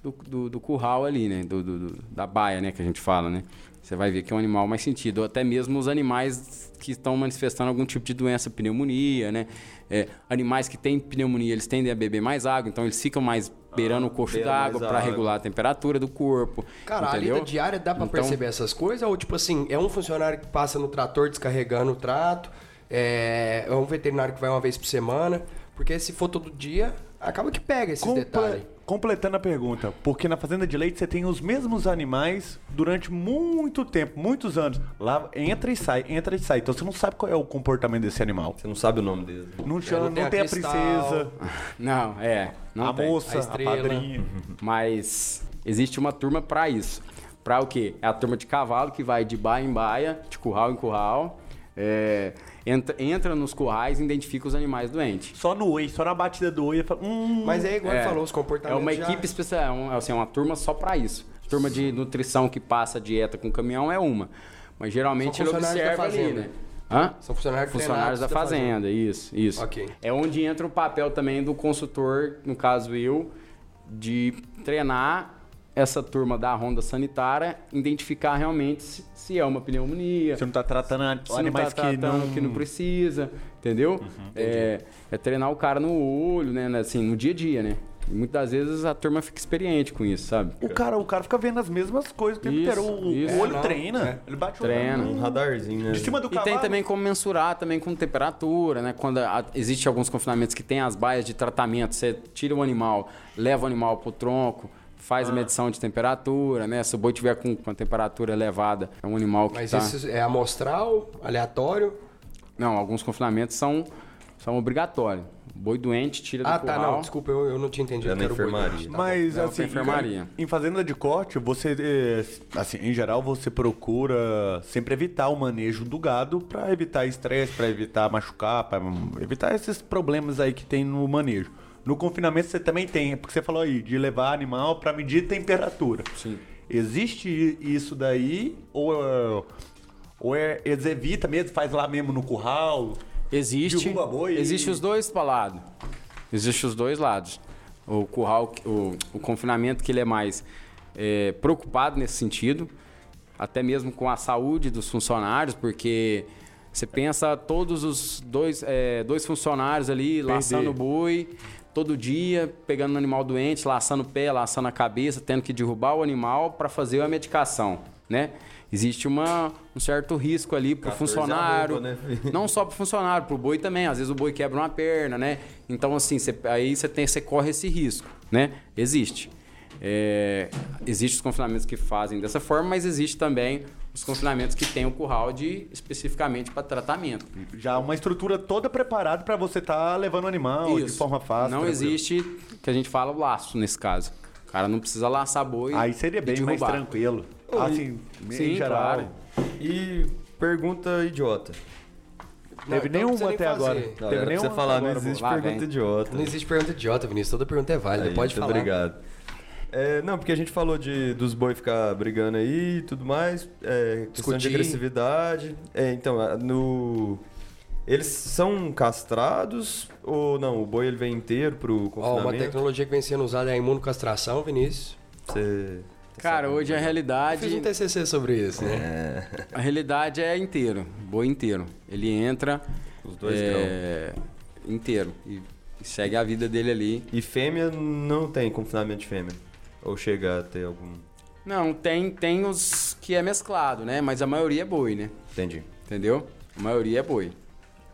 do, do, do curral ali, né? Do- do- da baia, né? Que a gente fala, né? Você vai ver que é um animal mais sentido. Ou até mesmo os animais que estão manifestando algum tipo de doença, pneumonia, né? É, animais que têm pneumonia, eles tendem a beber mais água, então eles ficam mais beirando o coxo beira d'água para regular a temperatura do corpo. Cara, a entendeu? lida diária dá pra Então- perceber essas coisas? Ou, tipo assim, é um funcionário que passa no trator descarregando o trato, é, é um veterinário que vai uma vez por semana, porque se for todo dia, acaba que pega esses Comple- detalhes. Completando a pergunta, porque na fazenda de leite você tem os mesmos animais durante muito tempo, muitos anos. Lá entra e sai, entra e sai. Então você não sabe qual é o comportamento desse animal. Você não sabe o nome dele. Não, chama, não tem a tem a cristal. princesa, [LAUGHS] Não, é. Não a tem. moça, A a, padrinha. [LAUGHS] Mas existe uma turma para isso. Para o quê? É a turma de cavalo que vai de baia em baia, de curral em curral. é, entra, entra nos currais e identifica os animais doentes. Só no oi, só na batida do oi. Fala, hum, Mas é igual ele falou, os É comportamentos uma já- equipe especial, é um- assim, é uma turma só para isso. Turma de nutrição que passa dieta com caminhão é uma. Mas geralmente São ele funcionários da observa ali, fazenda. né? Hã? São funcionários Funcionários da treinados fazenda, isso, isso. Ok. É onde entra o papel também do consultor, no caso eu, de treinar essa turma da ronda sanitária, identificar realmente se, se é uma pneumonia, Você não tá tratando a- se animais não tá que tratando não... Uhum. que não precisa, entendeu? é, é treinar o cara no olho, né? Assim, no dia a dia, né? E muitas vezes a turma fica experiente com isso, sabe? O cara, o cara fica vendo as mesmas coisas o tempo Isso, inteiro. O, isso. o olho É, treina. é. Ele bate o Treina. olho. Um radarzinho, né? De cima do E cavalo. tem também como mensurar também com temperatura, né? Quando a, existe alguns confinamentos que tem as baias de tratamento, você tira o animal, leva o animal pro tronco, faz Ah. a medição de temperatura, né? Se o boi tiver com, com a temperatura elevada, é um animal que Mas tá... isso é amostral, aleatório? Não, alguns confinamentos são, são obrigatórios. Boi doente, tira do Ah, tá, curral. não, desculpa, eu, eu não tinha entendido. É na enfermaria. tá Mas Leva assim, enfermaria. em fazenda de corte, você, eh, assim, em geral, você procura sempre evitar o manejo do gado para evitar estresse, para evitar machucar, para evitar esses problemas aí que tem no manejo. No confinamento você também tem, porque você falou aí de levar animal para medir temperatura. Sim. Existe isso daí ou é- ou é eles evita mesmo, faz lá mesmo no curral? Existe. Derruba boi e- Existe os dois lados. Existe os dois lados. O curral, o, o confinamento que ele é mais é, preocupado nesse sentido, até mesmo com a saúde dos funcionários, porque você pensa todos os dois, é, dois funcionários ali laçando o boi todo dia, pegando um animal doente, laçando o pé, laçando a cabeça, tendo que derrubar o animal para fazer a medicação, né? Existe uma, um certo risco ali para o 14 funcionário, né? não só pro funcionário, pro boi também. Às vezes o boi quebra uma perna, né? Então, assim, cê- aí você tem, você corre esse risco, né? Existe. É, existe os confinamentos que fazem dessa forma, mas existe também os confinamentos que tem o curral de especificamente para tratamento. Já uma estrutura toda preparada para você estar levando o animal de Isso. forma fácil. Não tranquilo. existe que a gente fala o laço nesse caso. O cara não precisa laçar boi. Aí seria bem mais tranquilo. Assim, Sim, em geral. claro. E pergunta idiota. Não, Teve então nenhuma não precisa nem até fazer. agora. Não, Teve nenhuma você falar, agora, não existe Lá pergunta vem. idiota. Não existe pergunta idiota, Vinícius. Toda pergunta é válida. Aí, Pode muito falar. Obrigado. É, não, porque a gente falou de, dos boi ficar brigando aí e tudo mais. É, questão de agressividade. É, então, no. Eles são castrados ou não? O boi ele vem inteiro pro Ó, uma confinamento? tecnologia que vem sendo usada é a imunocastração, Vinícius. Você... Cara, hoje a Eu realidade. fiz um TCC sobre isso, né? É, A realidade é inteiro, boi inteiro. Ele entra Os dois é, inteiro e segue a vida dele ali. E fêmea não tem confinamento de fêmea? Ou chega a ter algum. Não, tem, tem os que é mesclado, né? Mas a maioria é boi, né? Entendi. Entendeu? A maioria é boi.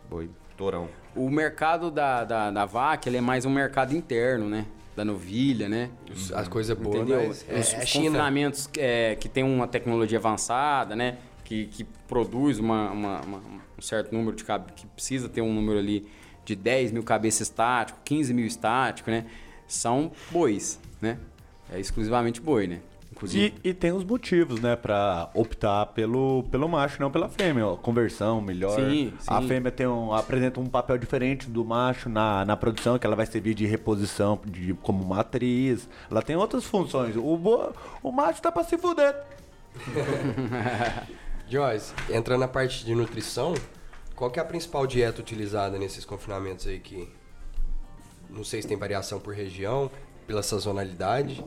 Boi, torão. O mercado da, da, da vaca, ele é mais um mercado interno, né? Da novilha, né? As coisas boas, Entendeu? mas Os, é, os é confinamentos é, que tem uma tecnologia avançada, né? Que, que produz uma, uma- uma- um certo número de cabe- que precisa ter um número ali de 10 mil cabeças estático, 15 mil estático, né? São bois, né? É exclusivamente boi, né? E, e tem os motivos, né, pra optar pelo, pelo macho, não pela fêmea. ó. Conversão melhor. Sim, A sim. fêmea tem um, apresenta um papel diferente do macho na, na produção, que ela vai servir de reposição de, como matriz. Ela tem outras funções. O, bo- o macho tá pra se fuder. [LAUGHS] Joyce, entrando na parte de nutrição, qual que é a principal dieta utilizada nesses confinamentos aí que não sei se tem variação por região, pela sazonalidade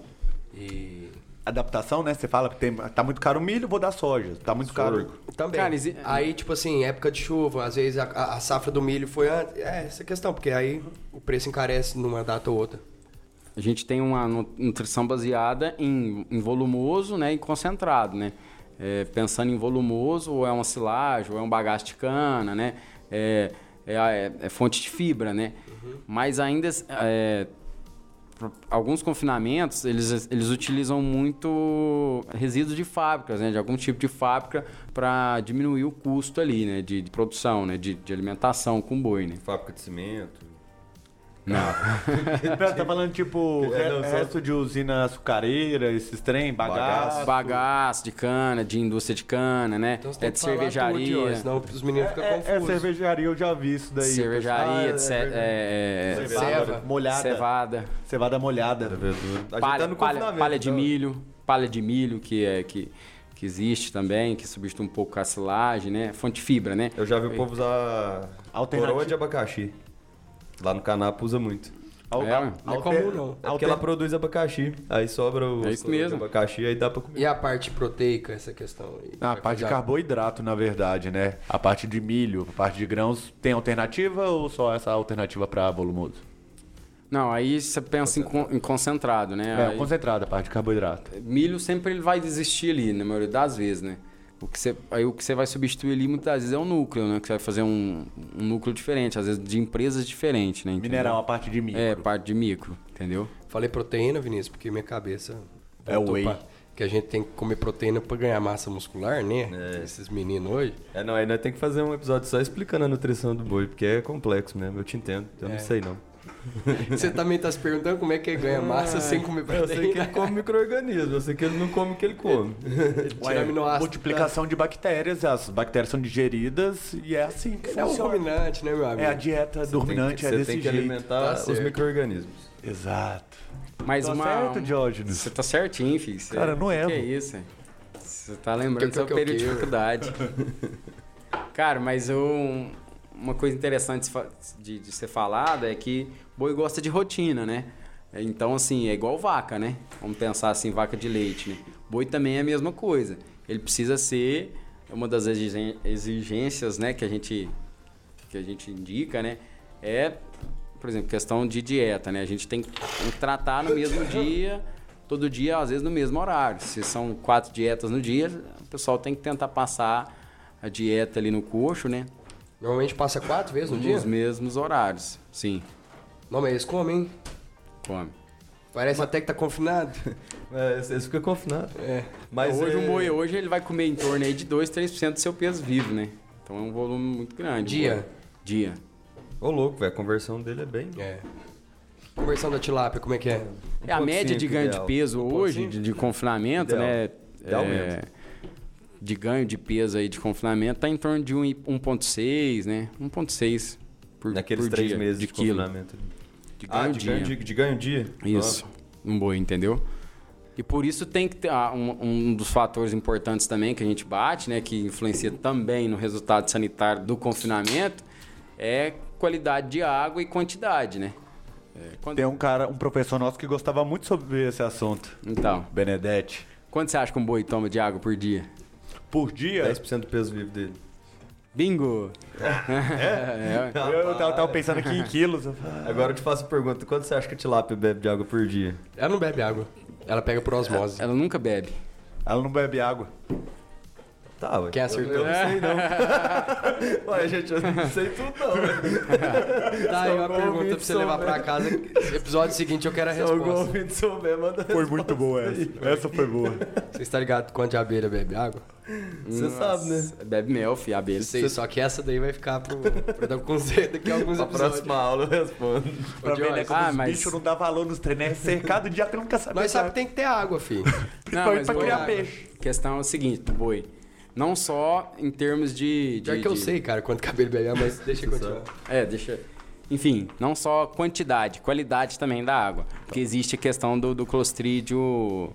e Adaptação, né? Você fala que tem, tá muito caro o milho, vou dar soja. Tá muito caro. também. Cara, exi- Aí, tipo assim, época de chuva, às vezes a, a- safra do milho foi antes. É, essa questão, porque aí o preço encarece numa data ou outra. A gente tem uma nu- nutrição baseada em, em volumoso né, e concentrado, né? É, pensando em volumoso, ou é uma silagem, ou é um bagaço de cana, né? É, é, é- é fonte de fibra, né? Mas ainda, é, alguns confinamentos, eles, eles utilizam muito resíduos de fábricas, né? De algum tipo de fábrica para diminuir o custo ali, né? De, de produção, né? De, de alimentação com boi, né? Fábrica de cimento. [LAUGHS] tá falando, tipo, É, não, resto de usina açucareira, esses trem, bagaço. Bagaço de cana, de indústria de cana, né? Então você é de tudo, cervejaria. Joyce, senão os meninos ficam É, é confusos. cervejaria, eu já vi isso daí. cervejaria, Ah, de ce- é é, é, Ceva. Cevada, molhada. cevada, Cevada molhada. Palha, tá no palha- confinamento, palha de então. milho, palha de milho que é que, que existe também, que substitui um pouco a silagem, né? Fonte de fibra, né? Eu já vi o povo usar Alternativa. coroa de abacaxi. Lá no Canapa usa muito. Al- É, não é alter- comum, não. É porque ela produz abacaxi. Aí sobra o É isso de mesmo. abacaxi, aí dá pra comer. E a parte proteica, essa questão aí? Ah, a parte de fazer- carboidrato, na verdade, né? A parte de milho, a parte de grãos, tem alternativa ou só essa alternativa para volumoso? Não, aí você pensa em, con- em concentrado, né? É, Aí- concentrada, a parte de carboidrato. milho sempre ele vai existir ali, na maioria das vezes, né? O que você, aí o que você vai substituir ali muitas vezes é o núcleo, né? Que você vai fazer um, um núcleo diferente, às vezes de empresas diferentes, né? entendeu? Mineral, a parte de milho. É, parte de micro, entendeu? Falei proteína, Vinícius, porque minha cabeça. É o whey. pra- Que a gente tem que comer proteína pra ganhar massa muscular, né? Esses meninos hoje. É, não, aí nós temos que fazer um episódio só explicando a nutrição do boi, porque é complexo mesmo, eu te entendo. Eu É. não sei não. [LAUGHS] Você também tá se perguntando como é que ele ganha massa sem comer Eu sei que proteína? ele come micro-organismo, eu sei que ele não come o que ele come. Aminoácido. multiplicação de bactérias, as bactérias são digeridas e é assim que É um funciona. ruminante, né, meu amigo? É a dieta do ruminante, é você desse tem que jeito. alimentar Tá os micro-organismos. Exato. Mas Tá uma. certo, Diógenes? Você tá certinho, filho. Você- Cara, não que erro. Que é isso? Você tá lembrando do Que- seu que- que- período de que- dificuldade. [LAUGHS] Cara, mas eu, uma coisa interessante de de, ser falada é que boi gosta de rotina, né? Então, assim, é igual vaca, né? Vamos pensar assim, vaca de leite, né? Boi também é a mesma coisa. Ele precisa ser uma das exigências, né, que a gente que a gente indica, né? É, por exemplo, questão de dieta, né? A gente tem que tratar no mesmo dia, todo dia, às vezes no mesmo horário. Se são quatro dietas no dia, o pessoal tem que tentar passar a dieta ali no coxo, né? Normalmente passa quatro vezes no dia? Nos mesmos horários. Sim, Não, mas eles comem, hein? come. Parece até que tá confinado. [LAUGHS] É, eles ficam confinados. É. Mas hoje é... um boi hoje ele vai comer em torno aí de 2, 3% do seu peso vivo, né? Então é um volume muito grande. Dia? o boi. Dia. Ô louco, velho, a conversão dele é bem... É. Conversão da tilápia, como é que é? É a 1,5 média de ganho ideal. de peso hoje, 1,5? de, de confinamento, Ideal. né? Idealmente. é, de ganho de peso aí de confinamento, tá em torno de um e- 1,6, né? 1,6 por, Naqueles por três dia, meses de, de, quilo. confinamento. De Ah, ganho de dia. ganho, de, de ganho dia? Isso, um boi, entendeu? E por isso tem que ter ah, um, um dos fatores importantes também que a gente bate, né, que influencia também no resultado sanitário do confinamento, é qualidade de água e quantidade, né? É, quando- Tem um cara, um professor nosso que gostava muito sobre esse assunto. Então, Benedetti. quanto você acha que um boi toma de água por dia? Por dia, 10% do peso vivo dele. Bingo! É, [LAUGHS] eu, eu tava, pensando aqui em [LAUGHS] quilos. Agora eu te faço a pergunta, quanto você acha que a tilápia bebe de água por dia? Ela não bebe água. Ela pega por osmose. ela nunca bebe. Ela não bebe água. Tá, ué. Quem acertou? Eu não sei, não. [LAUGHS] Ué, gente, eu não sei tudo, não. velho. [LAUGHS] Tá aí Se uma pergunta pra você levar pra casa. Episódio seguinte eu quero a Se algum resposta. ouvinte souber, manda Foi muito boa essa. Essa foi boa. Você está ligado quanto de abelha bebe água? Você sabe, né? Bebe mel, fi, abelha. Sei, só que essa daí vai ficar pro, pro dar Z daqui a alguns Na episódios. próxima aula eu respondo. Pra ver, né? Como ah, os mas- bichos não dá valor nos treinos. É cercado de até nunca saber. Nós sabemos que tem que ter água, filho. [LAUGHS] Principalmente pra boi, criar água. peixe. A questão é o seguinte, boi. Não só em termos de... de Pior que eu de- sei, cara, quanto cabelo bebe água, mas [LAUGHS] deixa eu continuar. É, deixa... Enfim, não só quantidade, qualidade também da água. Porque existe a questão do, do clostrídio...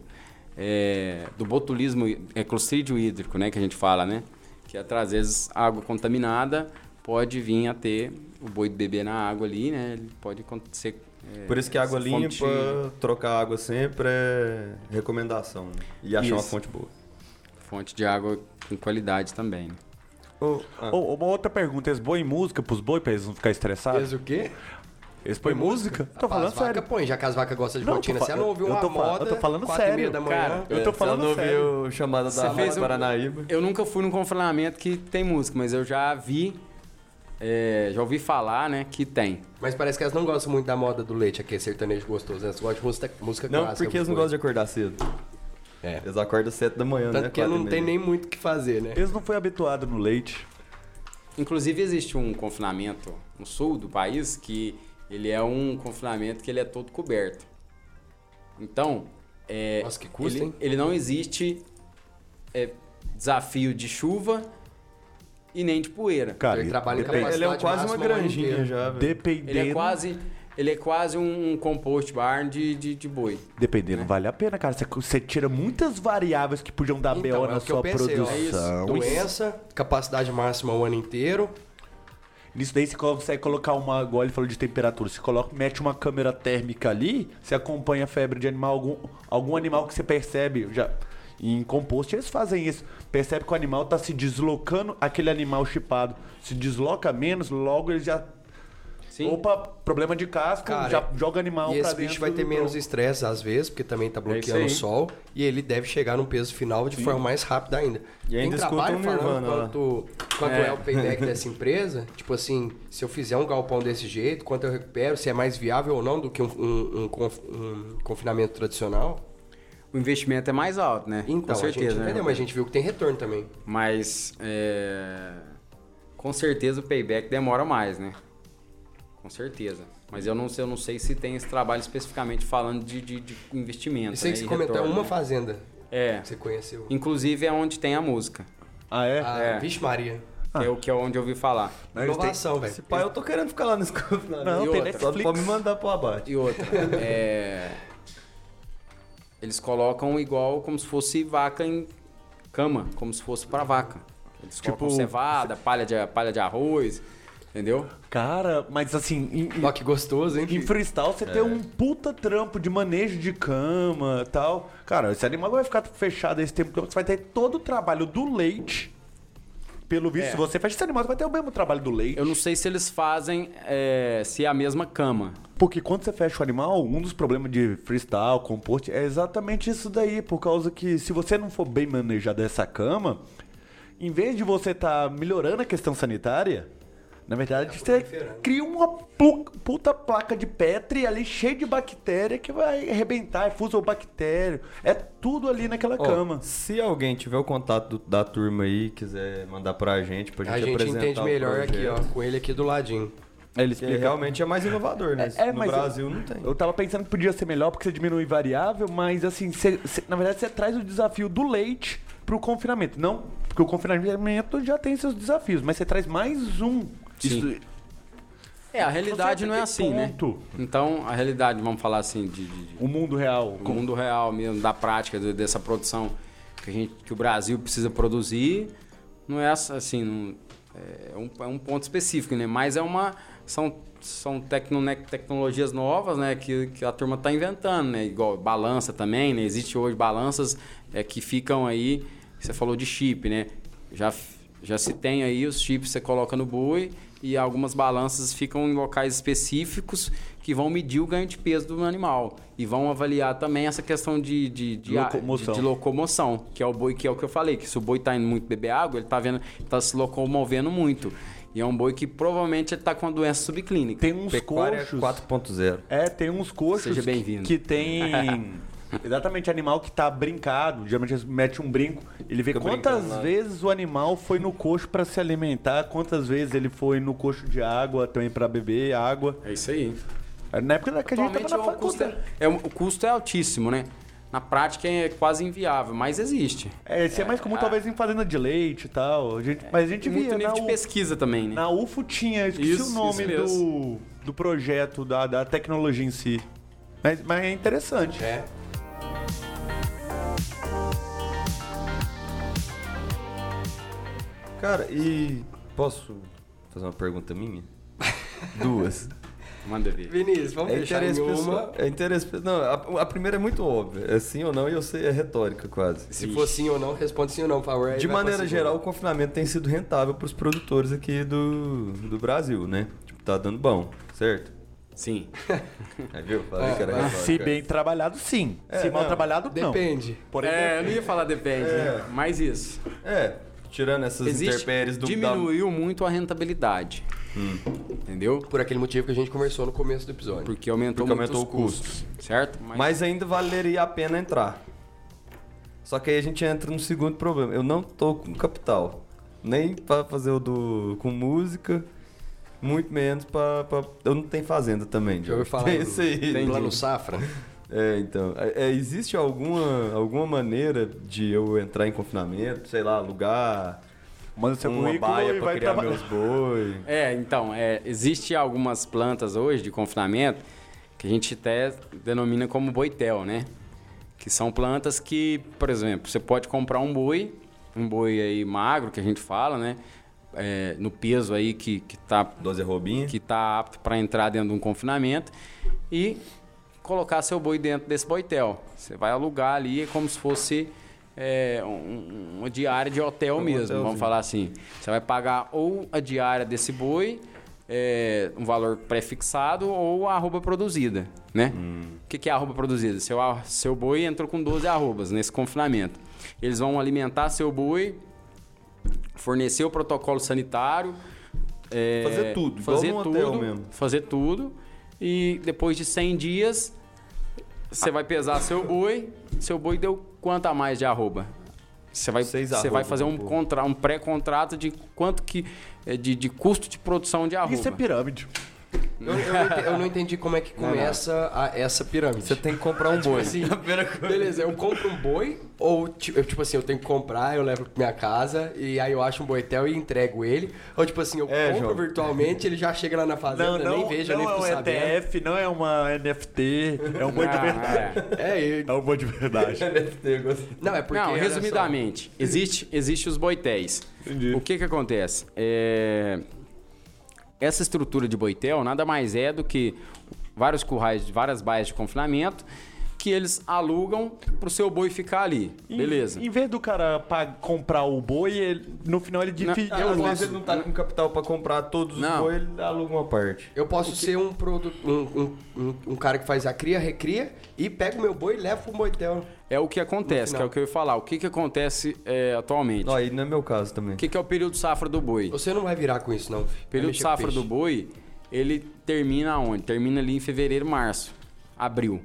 é, do botulismo, é clostrídio hídrico, né? Que a gente fala, né? Que às vezes água contaminada pode vir a ter o boi beber na água ali, né? Ele pode acontecer... é, Por isso que água limpa, fonte- trocar água sempre é recomendação. né? E achar uma Isso. fonte boa. fonte de água com qualidade também. né? Ô, ah, Ô, uma outra pergunta. Eles põem música pros boi pra eles não ficarem estressados? Fez o quê? Eles põem música? Tô falando sério. põe, já que as vacas gostam de Não, rotina. Você não ouviu eu uma tô fa- eu moda, tô falando sério. da manhã. Cara, Eu tô você falando não sério. viu chamada da Rádio fez um- Paranaíba? Eu nunca fui num confinamento que tem música, mas eu já vi, é, já ouvi falar, né, que tem. Mas parece que elas não gostam muito da moda do leite, aquele sertanejo gostoso. né? Elas gostam de música, música Não, clássica. porque eles não gostam de acordar cedo. É. Eles acordam às 7 da manhã, Tanto né? que Quatro não tem nem muito o que fazer, né? Eles não foram habituados no leite. Inclusive existe um confinamento no sul do país que ele é um confinamento que ele é todo coberto. Então, é, Nossa, que custo, ele, hein? ele não existe é, desafio de chuva e nem de poeira. Cara, Ele trabalha em depende- capacidade Ele é quase uma granjinha já, velho. dependendo, Ele é quase, ele é quase um compost barn de, de, de boi. dependendo, vale a pena, cara. Você, você tira muitas variáveis que podiam dar Então, BO é na eu sua pensei, ó. produção. Doença, capacidade máxima o ano inteiro. Nisso daí você consegue colocar uma, igual ele falou de temperatura, você coloca, mete uma câmera térmica ali, você acompanha a febre de animal, algum, algum animal que você percebe, já em compost eles fazem isso, percebe que o animal está se deslocando, aquele animal chipado se desloca menos, logo ele já Sim. Opa, problema de casco, Cara, já joga animal E pra esse dentro. bicho vai ter do- menos estresse às vezes, porque também tá bloqueando aí. o sol. E ele deve chegar num peso final de forma mais rápida ainda. E ainda Tem escuta trabalho um falando Nirvana quanto, quanto é. o payback dessa empresa. [LAUGHS] Tipo assim, se eu fizer um galpão desse jeito, quanto eu recupero, se é mais viável ou não do que um, um- um conf- um confinamento tradicional. O investimento é mais alto, né? Então, Com certeza, a gente né? entendeu, mas a gente viu que tem retorno também. Mas é, com certeza o payback demora mais, né? Com certeza. Mas eu não sei, eu não sei se tem esse trabalho especificamente falando de, de, de investimento. Isso aí né? que e você comentou é uma né? fazenda É. que você conheceu. Inclusive é onde tem a música. Ah, é? Ah, É. Vixe Maria. Que é o que é onde eu ouvi falar. Não, Inovação, velho. Esse pai, eu tô querendo ficar lá nesse confinamento. Não, E tem outra, Só Netflix. pode me mandar pro abate. E outra, é, eles colocam igual como se fosse vaca em cama, como se fosse pra vaca. Eles Tipo, colocam cevada, palha de, palha de arroz, entendeu? Cara, mas assim, em, Ó, que gostoso, hein? Em freestyle você tem um puta trampo de manejo de cama e tal. Cara, esse animal vai ficar fechado esse tempo, você vai ter todo o trabalho do leite. Pelo visto, É. se você fecha esse animal, você vai ter o mesmo trabalho do leite. Eu não sei se eles fazem é, se é a mesma cama. Porque quando você fecha o animal, um dos problemas de freestyle, compost, é exatamente isso daí. Por causa que se você não for bem manejado essa cama, em vez de você estar melhorando a questão sanitária, na verdade você proliferando. cria uma puta placa de Petri ali cheia de bactéria que vai arrebentar, é fusobactério. É tudo ali naquela Ó, cama. Se alguém tiver o contato do- da turma aí e quiser mandar pra gente, pra gente, A gente apresentar entende o melhor aqui, ó, com ele aqui do ladinho. Ele Que realmente é mais inovador, né? É, no mas Brasil eu, não tem. Eu tava pensando que podia ser melhor porque você diminui variável, mas assim, você- você- na verdade você traz o desafio do leite pro confinamento. Não, porque o confinamento já tem seus desafios, mas você traz mais um. Sim. Isso- É, a realidade não é assim, né? ponto. Então, a realidade, vamos falar assim, de, de- O mundo real. do mundo real mesmo, da prática, de- dessa produção que, a gente, que o Brasil precisa produzir, não é assim, não- é, um, é um ponto específico, né? Mas é uma, são, são tecno, né, tecnologias novas, né, que, que a turma está inventando, né? Igual balança também, né? Existe hoje balanças é, que ficam aí, você falou de chip, né? Já, já se tem aí os chips que você coloca no boi e algumas balanças ficam em locais específicos que vão medir o ganho de peso do animal e vão avaliar também essa questão de, de, de, Locomoção. de- de locomoção, que é o boi que é o que eu falei, que se o boi está indo muito beber água, ele está vendo, tá se locomovendo muito. E é um boi que provavelmente ele tá com uma doença subclínica. Tem uns Pecuária coxos. 4.0. É, tem uns coxos Seja que- bem-vindo. que tem [LAUGHS] exatamente animal que tá brincado. Geralmente metem um brinco. Ele vê Fica quantas vezes o animal foi no coxo para se alimentar, quantas vezes ele foi no coxo de água também para beber água. É isso aí. Na época que a gente tava na o custo, é, é um- o custo é altíssimo, né? Na prática é quase inviável, mas existe. É, esse é mais comum talvez em fazenda de leite e tal. A gente- mas a gente Tem muito via nível na, de U- pesquisa também, né? na UFO tinha, esqueci Isso, o nome isso do, do projeto, da, da tecnologia em si. Mas, mas é interessante. É. Cara, e posso fazer uma pergunta minha? [LAUGHS] Duas. Manda ver. Vinícius, vamos É deixar interesse em uma. pessoal. É interesse Não, a, a primeira é muito óbvia. É sim ou não, e eu sei, é retórica quase. Se for sim ou não, responde sim ou não, por favor. aí De maneira geral, o confinamento tem sido rentável para os produtores aqui do, do Brasil, né? Tipo, tá dando bom, certo? Sim. Aí [LAUGHS] viu? Falei É, que era mas. Se bem trabalhado, sim. É, Se mal não. trabalhado, não. Depende. Porém, É, eu não ia falar depende, né? Mas isso. É, tirando essas Existe, intempéries do... da- diminuiu muito a rentabilidade. Entendeu? Por aquele motivo que a gente conversou no começo do episódio. Porque aumentou Porque aumentou os o custo. custos, certo? Mas ainda valeria a pena entrar. Só que aí a gente entra no segundo problema. Eu não tô com capital. Nem pra fazer o do com música, muito menos pra. pra- Eu não tenho fazenda também, Já ouviu Diogo. falar Tem isso aí. Tem plano safra? É, então. É, é, existe alguma, alguma maneira de eu entrar em confinamento, sei lá, alugar manda seu uma baia pra vai criar trabalhar. meus boi? [LAUGHS] É, então, é, existe algumas plantas hoje de confinamento que a gente até denomina como boitel, né? Que são plantas que, por exemplo, você pode comprar um boi, um boi aí magro, que a gente fala, né? É, no peso aí que, que tá 12 roubinha? que está apto para entrar dentro de um confinamento e colocar seu boi dentro desse boitel. Você vai alugar ali é como se fosse é, um- uma diária de hotel Um mesmo, hotelzinho. vamos falar assim. Você vai pagar ou a diária desse boi, é, um valor pré-fixado, ou a arroba produzida, né? O que, que é a arroba produzida? Seu, seu boi entrou com 12 arrobas nesse confinamento. Eles vão alimentar seu boi, fornecer o protocolo sanitário, é, Fazer tudo, fazer tudo, fazer tudo e depois de 100 dias você vai pesar seu boi, seu boi deu quanto a mais de arroba? Você vai, Seis você vai fazer um, contra, um pré-contrato de quanto que é, de, de custo de produção de arroba. Isso é pirâmide. Eu, eu não entendi, eu não entendi como é que começa a- essa pirâmide. Você tem que comprar um boi. assim, [LAUGHS] beleza, eu compro um boi ou ti- eu, tipo assim, eu tenho que comprar, eu levo pra minha casa e aí eu acho um boitel e entrego ele. Ou tipo assim, eu É, compro João. virtualmente, ele já chega lá na fazenda, Não, não, nem vejo, não nem é fico um sabendo. ETF, não é uma NFT, é um boi de Ah, verdade. é. É, É um boi de verdade. não, é porque Não, resumidamente, existe, existe os boitéis. Entendi. O que que acontece? É, Essa estrutura de boitel nada mais é do que vários currais, várias baias de confinamento que eles alugam pro seu boi ficar ali. Em- Beleza. Em vez do cara comprar o boi, ele- no final ele divide. Às posso- vezes ele não tá com capital pra comprar todos os Não. boi, ele aluga uma parte. Eu posso ser um, produ... um, um, um, cara que faz a cria, recria e pega o meu boi e leva pro boitel. É o que acontece, que é o que eu ia falar. O que, que acontece é, atualmente? Não, aí não é meu caso também. O que, que é o período safra do boi? Você não vai virar com isso, não. filho. O período safra do boi, ele termina onde? Termina ali em fevereiro, março, abril,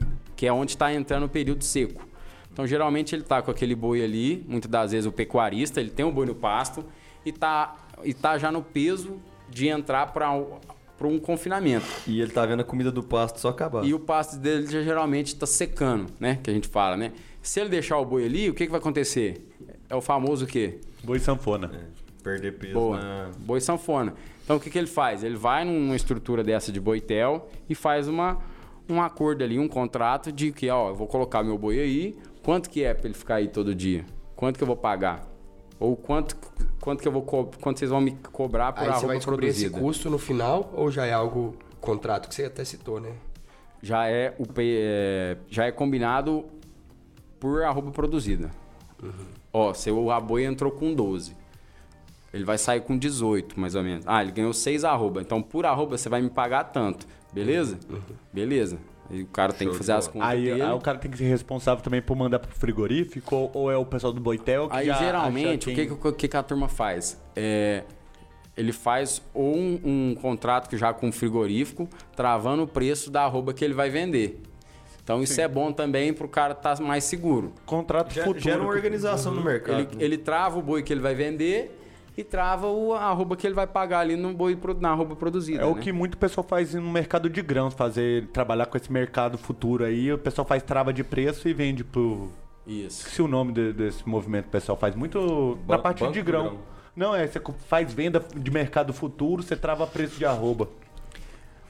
que é onde está entrando o período seco. Então, geralmente, ele tá com aquele boi ali, muitas das vezes o pecuarista, ele tem o boi no pasto e tá, e tá já no peso de entrar para um confinamento. E ele tá vendo a comida do pasto só acabar. E o pasto dele já geralmente está secando, né? Que a gente fala, né? Se ele deixar o boi ali, o que, que vai acontecer? É o famoso o quê? Boi sanfona. Perder peso Boa. na... Boi sanfona. Então o que, que ele faz? Ele vai numa estrutura dessa de boitel e faz uma, um acordo ali, um contrato de que, ó, eu vou colocar meu boi aí, quanto que é para ele ficar aí todo dia? Quanto que eu vou pagar? Ou quanto, quanto que eu vou quanto vocês vão me cobrar por Aí arroba vai descobrir esse produzida? custo no final ou já é algo contrato que você até citou, né? Já é o é, já é combinado por arroba produzida. Ó, seu a boi entrou com 12. Ele vai sair com 18, mais ou menos. Ah, ele ganhou 6 arroba. Então, por arroba, você vai me pagar tanto. Beleza? Beleza. Aí o cara tem Show que fazer as contas Aí, dele. aí o cara tem que ser responsável também por mandar pro frigorífico ou, ou é o pessoal do Boitel que Aí, já geralmente, já o tem- que, que, o que que a turma faz? É, ele faz ou um, um contrato que já com o frigorífico, travando o preço da arroba que ele vai vender. Então, isso é bom também pro cara estar mais seguro. Contrato Gera, futuro. gera uma organização no mercado. Ele, ele trava o boi que ele vai vender e trava o, a arroba que ele vai pagar ali no boi, na arroba produzida. É o né? que muito pessoal faz no mercado de grãos, fazer trabalhar com esse mercado futuro aí. O pessoal faz trava de preço e vende pro. Isso. Se o nome de- desse movimento o pessoal faz muito na Ban- parte de grão. grão. Não, é, você faz venda de mercado futuro, você trava preço de arroba.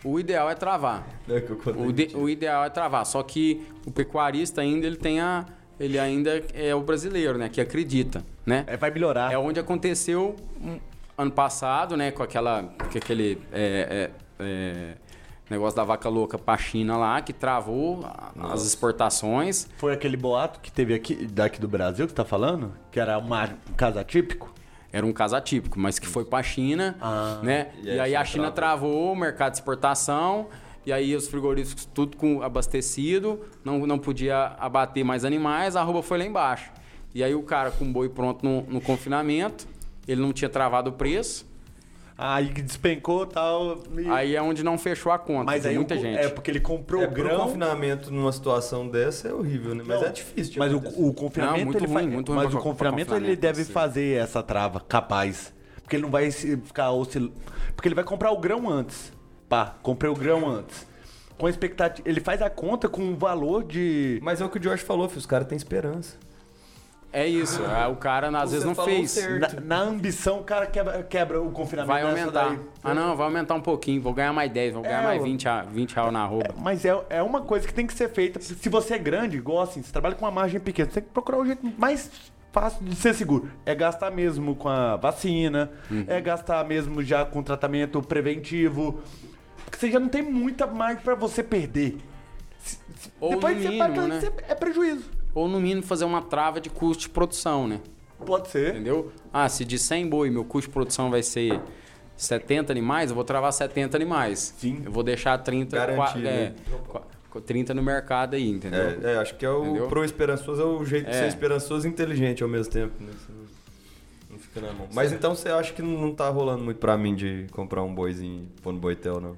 O ideal é travar. É que eu contei. O, de- o ideal é travar. Só que o pecuarista ainda ele tem a. Ele ainda é o brasileiro, né? Que acredita, né? É, vai melhorar. É onde aconteceu um- ano passado, né? Com aquela. Com aquele. é, é, é, negócio da vaca louca pra China lá, que travou a- as exportações. Foi aquele boato que teve aqui, daqui do Brasil que tá falando? Que era uma, um caso atípico? Era um caso atípico, mas que foi pra China, Ah, né? e E, aí a aí a China China travou o mercado de exportação, e aí os frigoríficos tudo com abastecido, não, não podia abater mais animais, a arroba foi lá embaixo. E aí o cara com o boi pronto no, no confinamento, ele não tinha travado o preço, Aí que despencou e tal. e- aí é onde não fechou a conta mas de aí muita o, gente. É porque ele comprou É, o grão. confinamento numa situação dessa é horrível, né? Mas Não, é difícil Mas o, acontecer. o confinamento Não, muito ele ruim, faz, muito ruim mas o pra confinamento ele confinamento, deve sim. fazer essa trava capaz, porque ele não vai se- ficar oscil... porque ele vai comprar o grão antes. Pá, comprei o grão antes. Com expectativa, ele faz a conta com o valor de Mas é o que o Josh falou, filho, os caras têm esperança. É isso, é, o cara às vezes não fez. na, na ambição, o cara quebra, quebra o confinamento Vai aumentar. Ah não, vai aumentar um pouquinho, vou ganhar mais 10, vou ganhar É, mais o- 20, a- 20 reais na arroba. Mas é, é uma coisa que tem que ser feita. Se você é grande, igual assim, você trabalha com uma margem pequena, você tem que procurar o jeito mais fácil de ser seguro. É gastar mesmo com a vacina, Uhum. é gastar mesmo já com tratamento preventivo. Porque você já não tem muita margem pra você perder. Se- se- Ou Depois no você mínimo, paga, né? você- é prejuízo. Ou no mínimo fazer uma trava de custo de produção, né? Pode ser. Entendeu? Ah, se de 100 boi meu custo de produção vai ser 70 animais, eu vou travar 70 animais. Sim. Eu vou deixar 30, Garantido, qua- é, né? qua- 30 no mercado aí, entendeu? É, é, acho que é o Entendeu? pro esperançoso é o jeito de É. ser esperançoso e inteligente ao mesmo tempo, né? Não, fica na mão. Mas então você acha que não, tá rolando muito pra mim de comprar um boizinho pôr no boitel, não?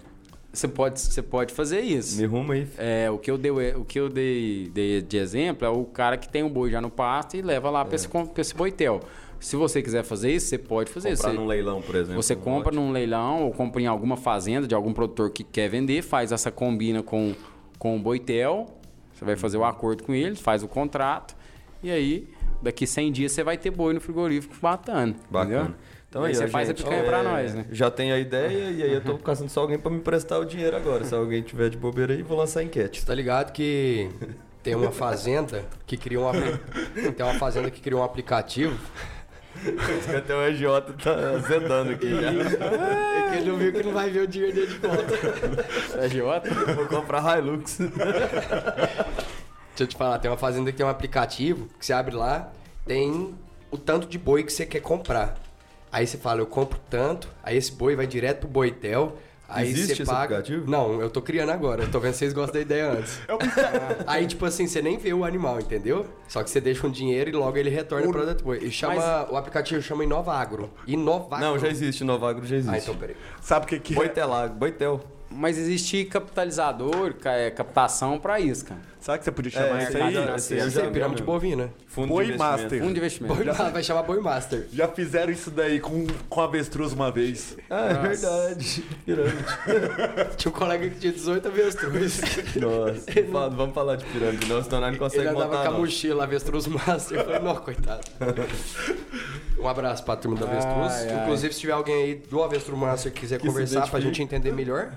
Você pode, você pode fazer isso. Me ruma aí. É, o que eu, dei, o que eu dei, dei de exemplo é o cara que tem um boi já no pasto e leva lá É. pra, esse, pra esse boitel. Se você quiser fazer isso, você pode fazer. Comprar Você, num leilão, por exemplo. você um compra num leilão ou compra em alguma fazenda de algum produtor que quer vender, faz essa combina com, com o boitel, você vai fazer o acordo com eles, faz o contrato e aí daqui 100 dias você vai ter boi no frigorífico batendo. Bacana. Entendeu? Então aí aí, você ó, faz a picanha pra é, nós, né? Já tem a ideia e aí eu tô caçando só alguém pra me emprestar o dinheiro agora. Se alguém tiver de bobeira aí, vou lançar a enquete. Você tá ligado que tem uma fazenda que criou um apli- tem uma fazenda que criou um aplicativo Até o EJ tá azedando aqui já. é que ele não viu que não vai ver o dinheiro dele de volta. É agiota? Vou comprar Hilux. Deixa eu te falar, tem uma fazenda que tem um aplicativo que você abre lá, tem o tanto de boi que você quer comprar. Aí você fala, eu compro tanto, aí esse boi vai direto pro boitel. Aí Existe você esse paga. aplicativo? Não, eu tô criando agora. Eu tô vendo se vocês gostam da ideia antes. [LAUGHS] aí, tipo assim, você nem vê o animal, entendeu? Só que você deixa um dinheiro e logo ele retorna para o boi. E chama, o aplicativo chama Inovagro. Inovagro. Não, já existe, Novagro já existe. Ah, então peraí. Sabe o que que é? Boitelar, Boitel. Mas existe capitalizador, ca- é, captação pra isso, cara. Sabe que você podia chamar É, isso mercado aí? Essa Eu é pirâmide bovina. Fundo Boi de investimento. Master. Fundo de investimento. Boi vai chamar Boi Master. Já fizeram isso daí com, com avestruz uma vez. Ah, é verdade. Pirâmide. [LAUGHS] Tinha um colega que tinha 18 avestruz. Nossa, não fala- vamos falar de pirâmide, não, senão não Ele consegue andava montar. com a não. mochila Avestruz Master. Eu falei, não, coitado. Um abraço pra turma do Avestruz. Ai, ai. Inclusive, se tiver alguém aí do Avestruz Master que quiser Que conversar pra gente entender melhor.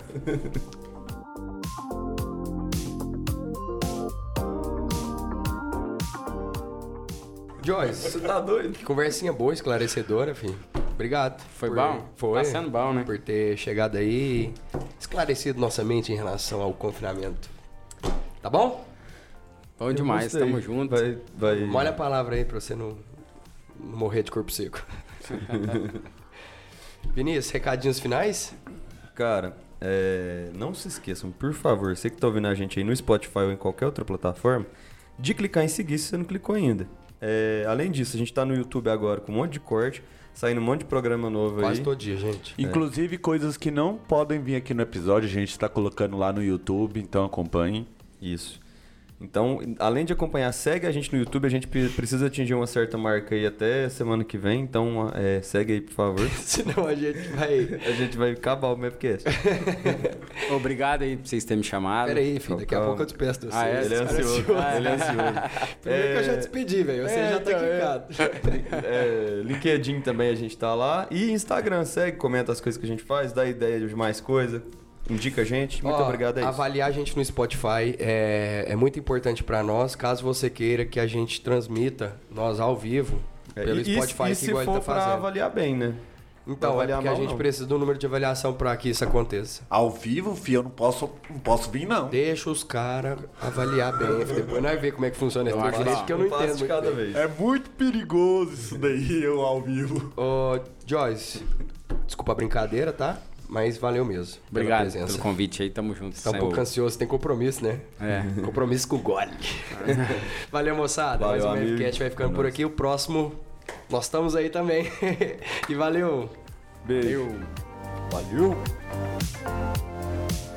Joyce, Você tá doido? que conversinha boa, esclarecedora, filho. Obrigado. Foi por- bom? Foi. Tá sendo bom, né? Por ter chegado aí e esclarecido nossa mente em relação ao confinamento. Tá bom? Bom demais, gostei. tamo junto. Vai, vai... Molha a palavra aí pra você não, não morrer de corpo seco. [LAUGHS] Vinícius, recadinhos finais? Cara, é, não se esqueçam, por favor, você que tá ouvindo a gente aí no Spotify ou em qualquer outra plataforma, de clicar em seguir se você não clicou ainda. É, além disso, a gente tá no YouTube agora com um monte de corte, saindo um monte de programa novo Quase aí. todo dia, gente. Inclusive, coisas que não podem vir aqui no episódio, a gente está colocando lá no YouTube, então acompanhem. Isso. Então, além de acompanhar, segue a gente no YouTube. A gente pre- precisa atingir uma certa marca aí até semana que vem. Então, é, segue aí, por favor. [LAUGHS] Senão a gente vai. A gente vai acabar o Mapcast. [LAUGHS] Obrigado aí por vocês terem me chamado. Pera aí, filho, daqui a pouco eu te peço. Ah, é? Ele é ansioso. Ele é ansioso. [LAUGHS] Primeiro que eu já despedi, velho. Você É, já tá então, é. quicado. É, LinkedIn também a gente tá lá. E Instagram, segue, comenta as coisas que a gente faz, dá ideia de mais coisa. Indica a gente. Muito Ó, obrigado aí. Avaliar a gente no Spotify é, é muito importante pra nós. Caso você queira que a gente transmita nós ao vivo pelo É, e, Spotify, e, que se igual ele for tá fazendo. avaliar bem, né? Então, é porque a mal, gente não. precisa do número de avaliação pra que isso aconteça. Ao vivo, fi, eu não posso, não posso vir, não. Deixa os caras avaliar bem. [LAUGHS] Depois nós vemos como é que funciona esse direito, que porque eu não entendo de cada bem. vez. É muito perigoso isso daí, eu ao vivo. Ô, Joyce, desculpa a brincadeira, tá? Mas valeu mesmo. Obrigado presença. pelo convite aí, tamo junto. Tá um pouco ansioso, tem compromisso, né? É. [LAUGHS] Compromisso com o gole. [LAUGHS] Valeu, moçada. Valeu, Mais um amigo. Mavcast vai ficando É por aqui. O próximo, nós estamos aí também. [LAUGHS] e valeu. Beijo. Valeu. Valeu.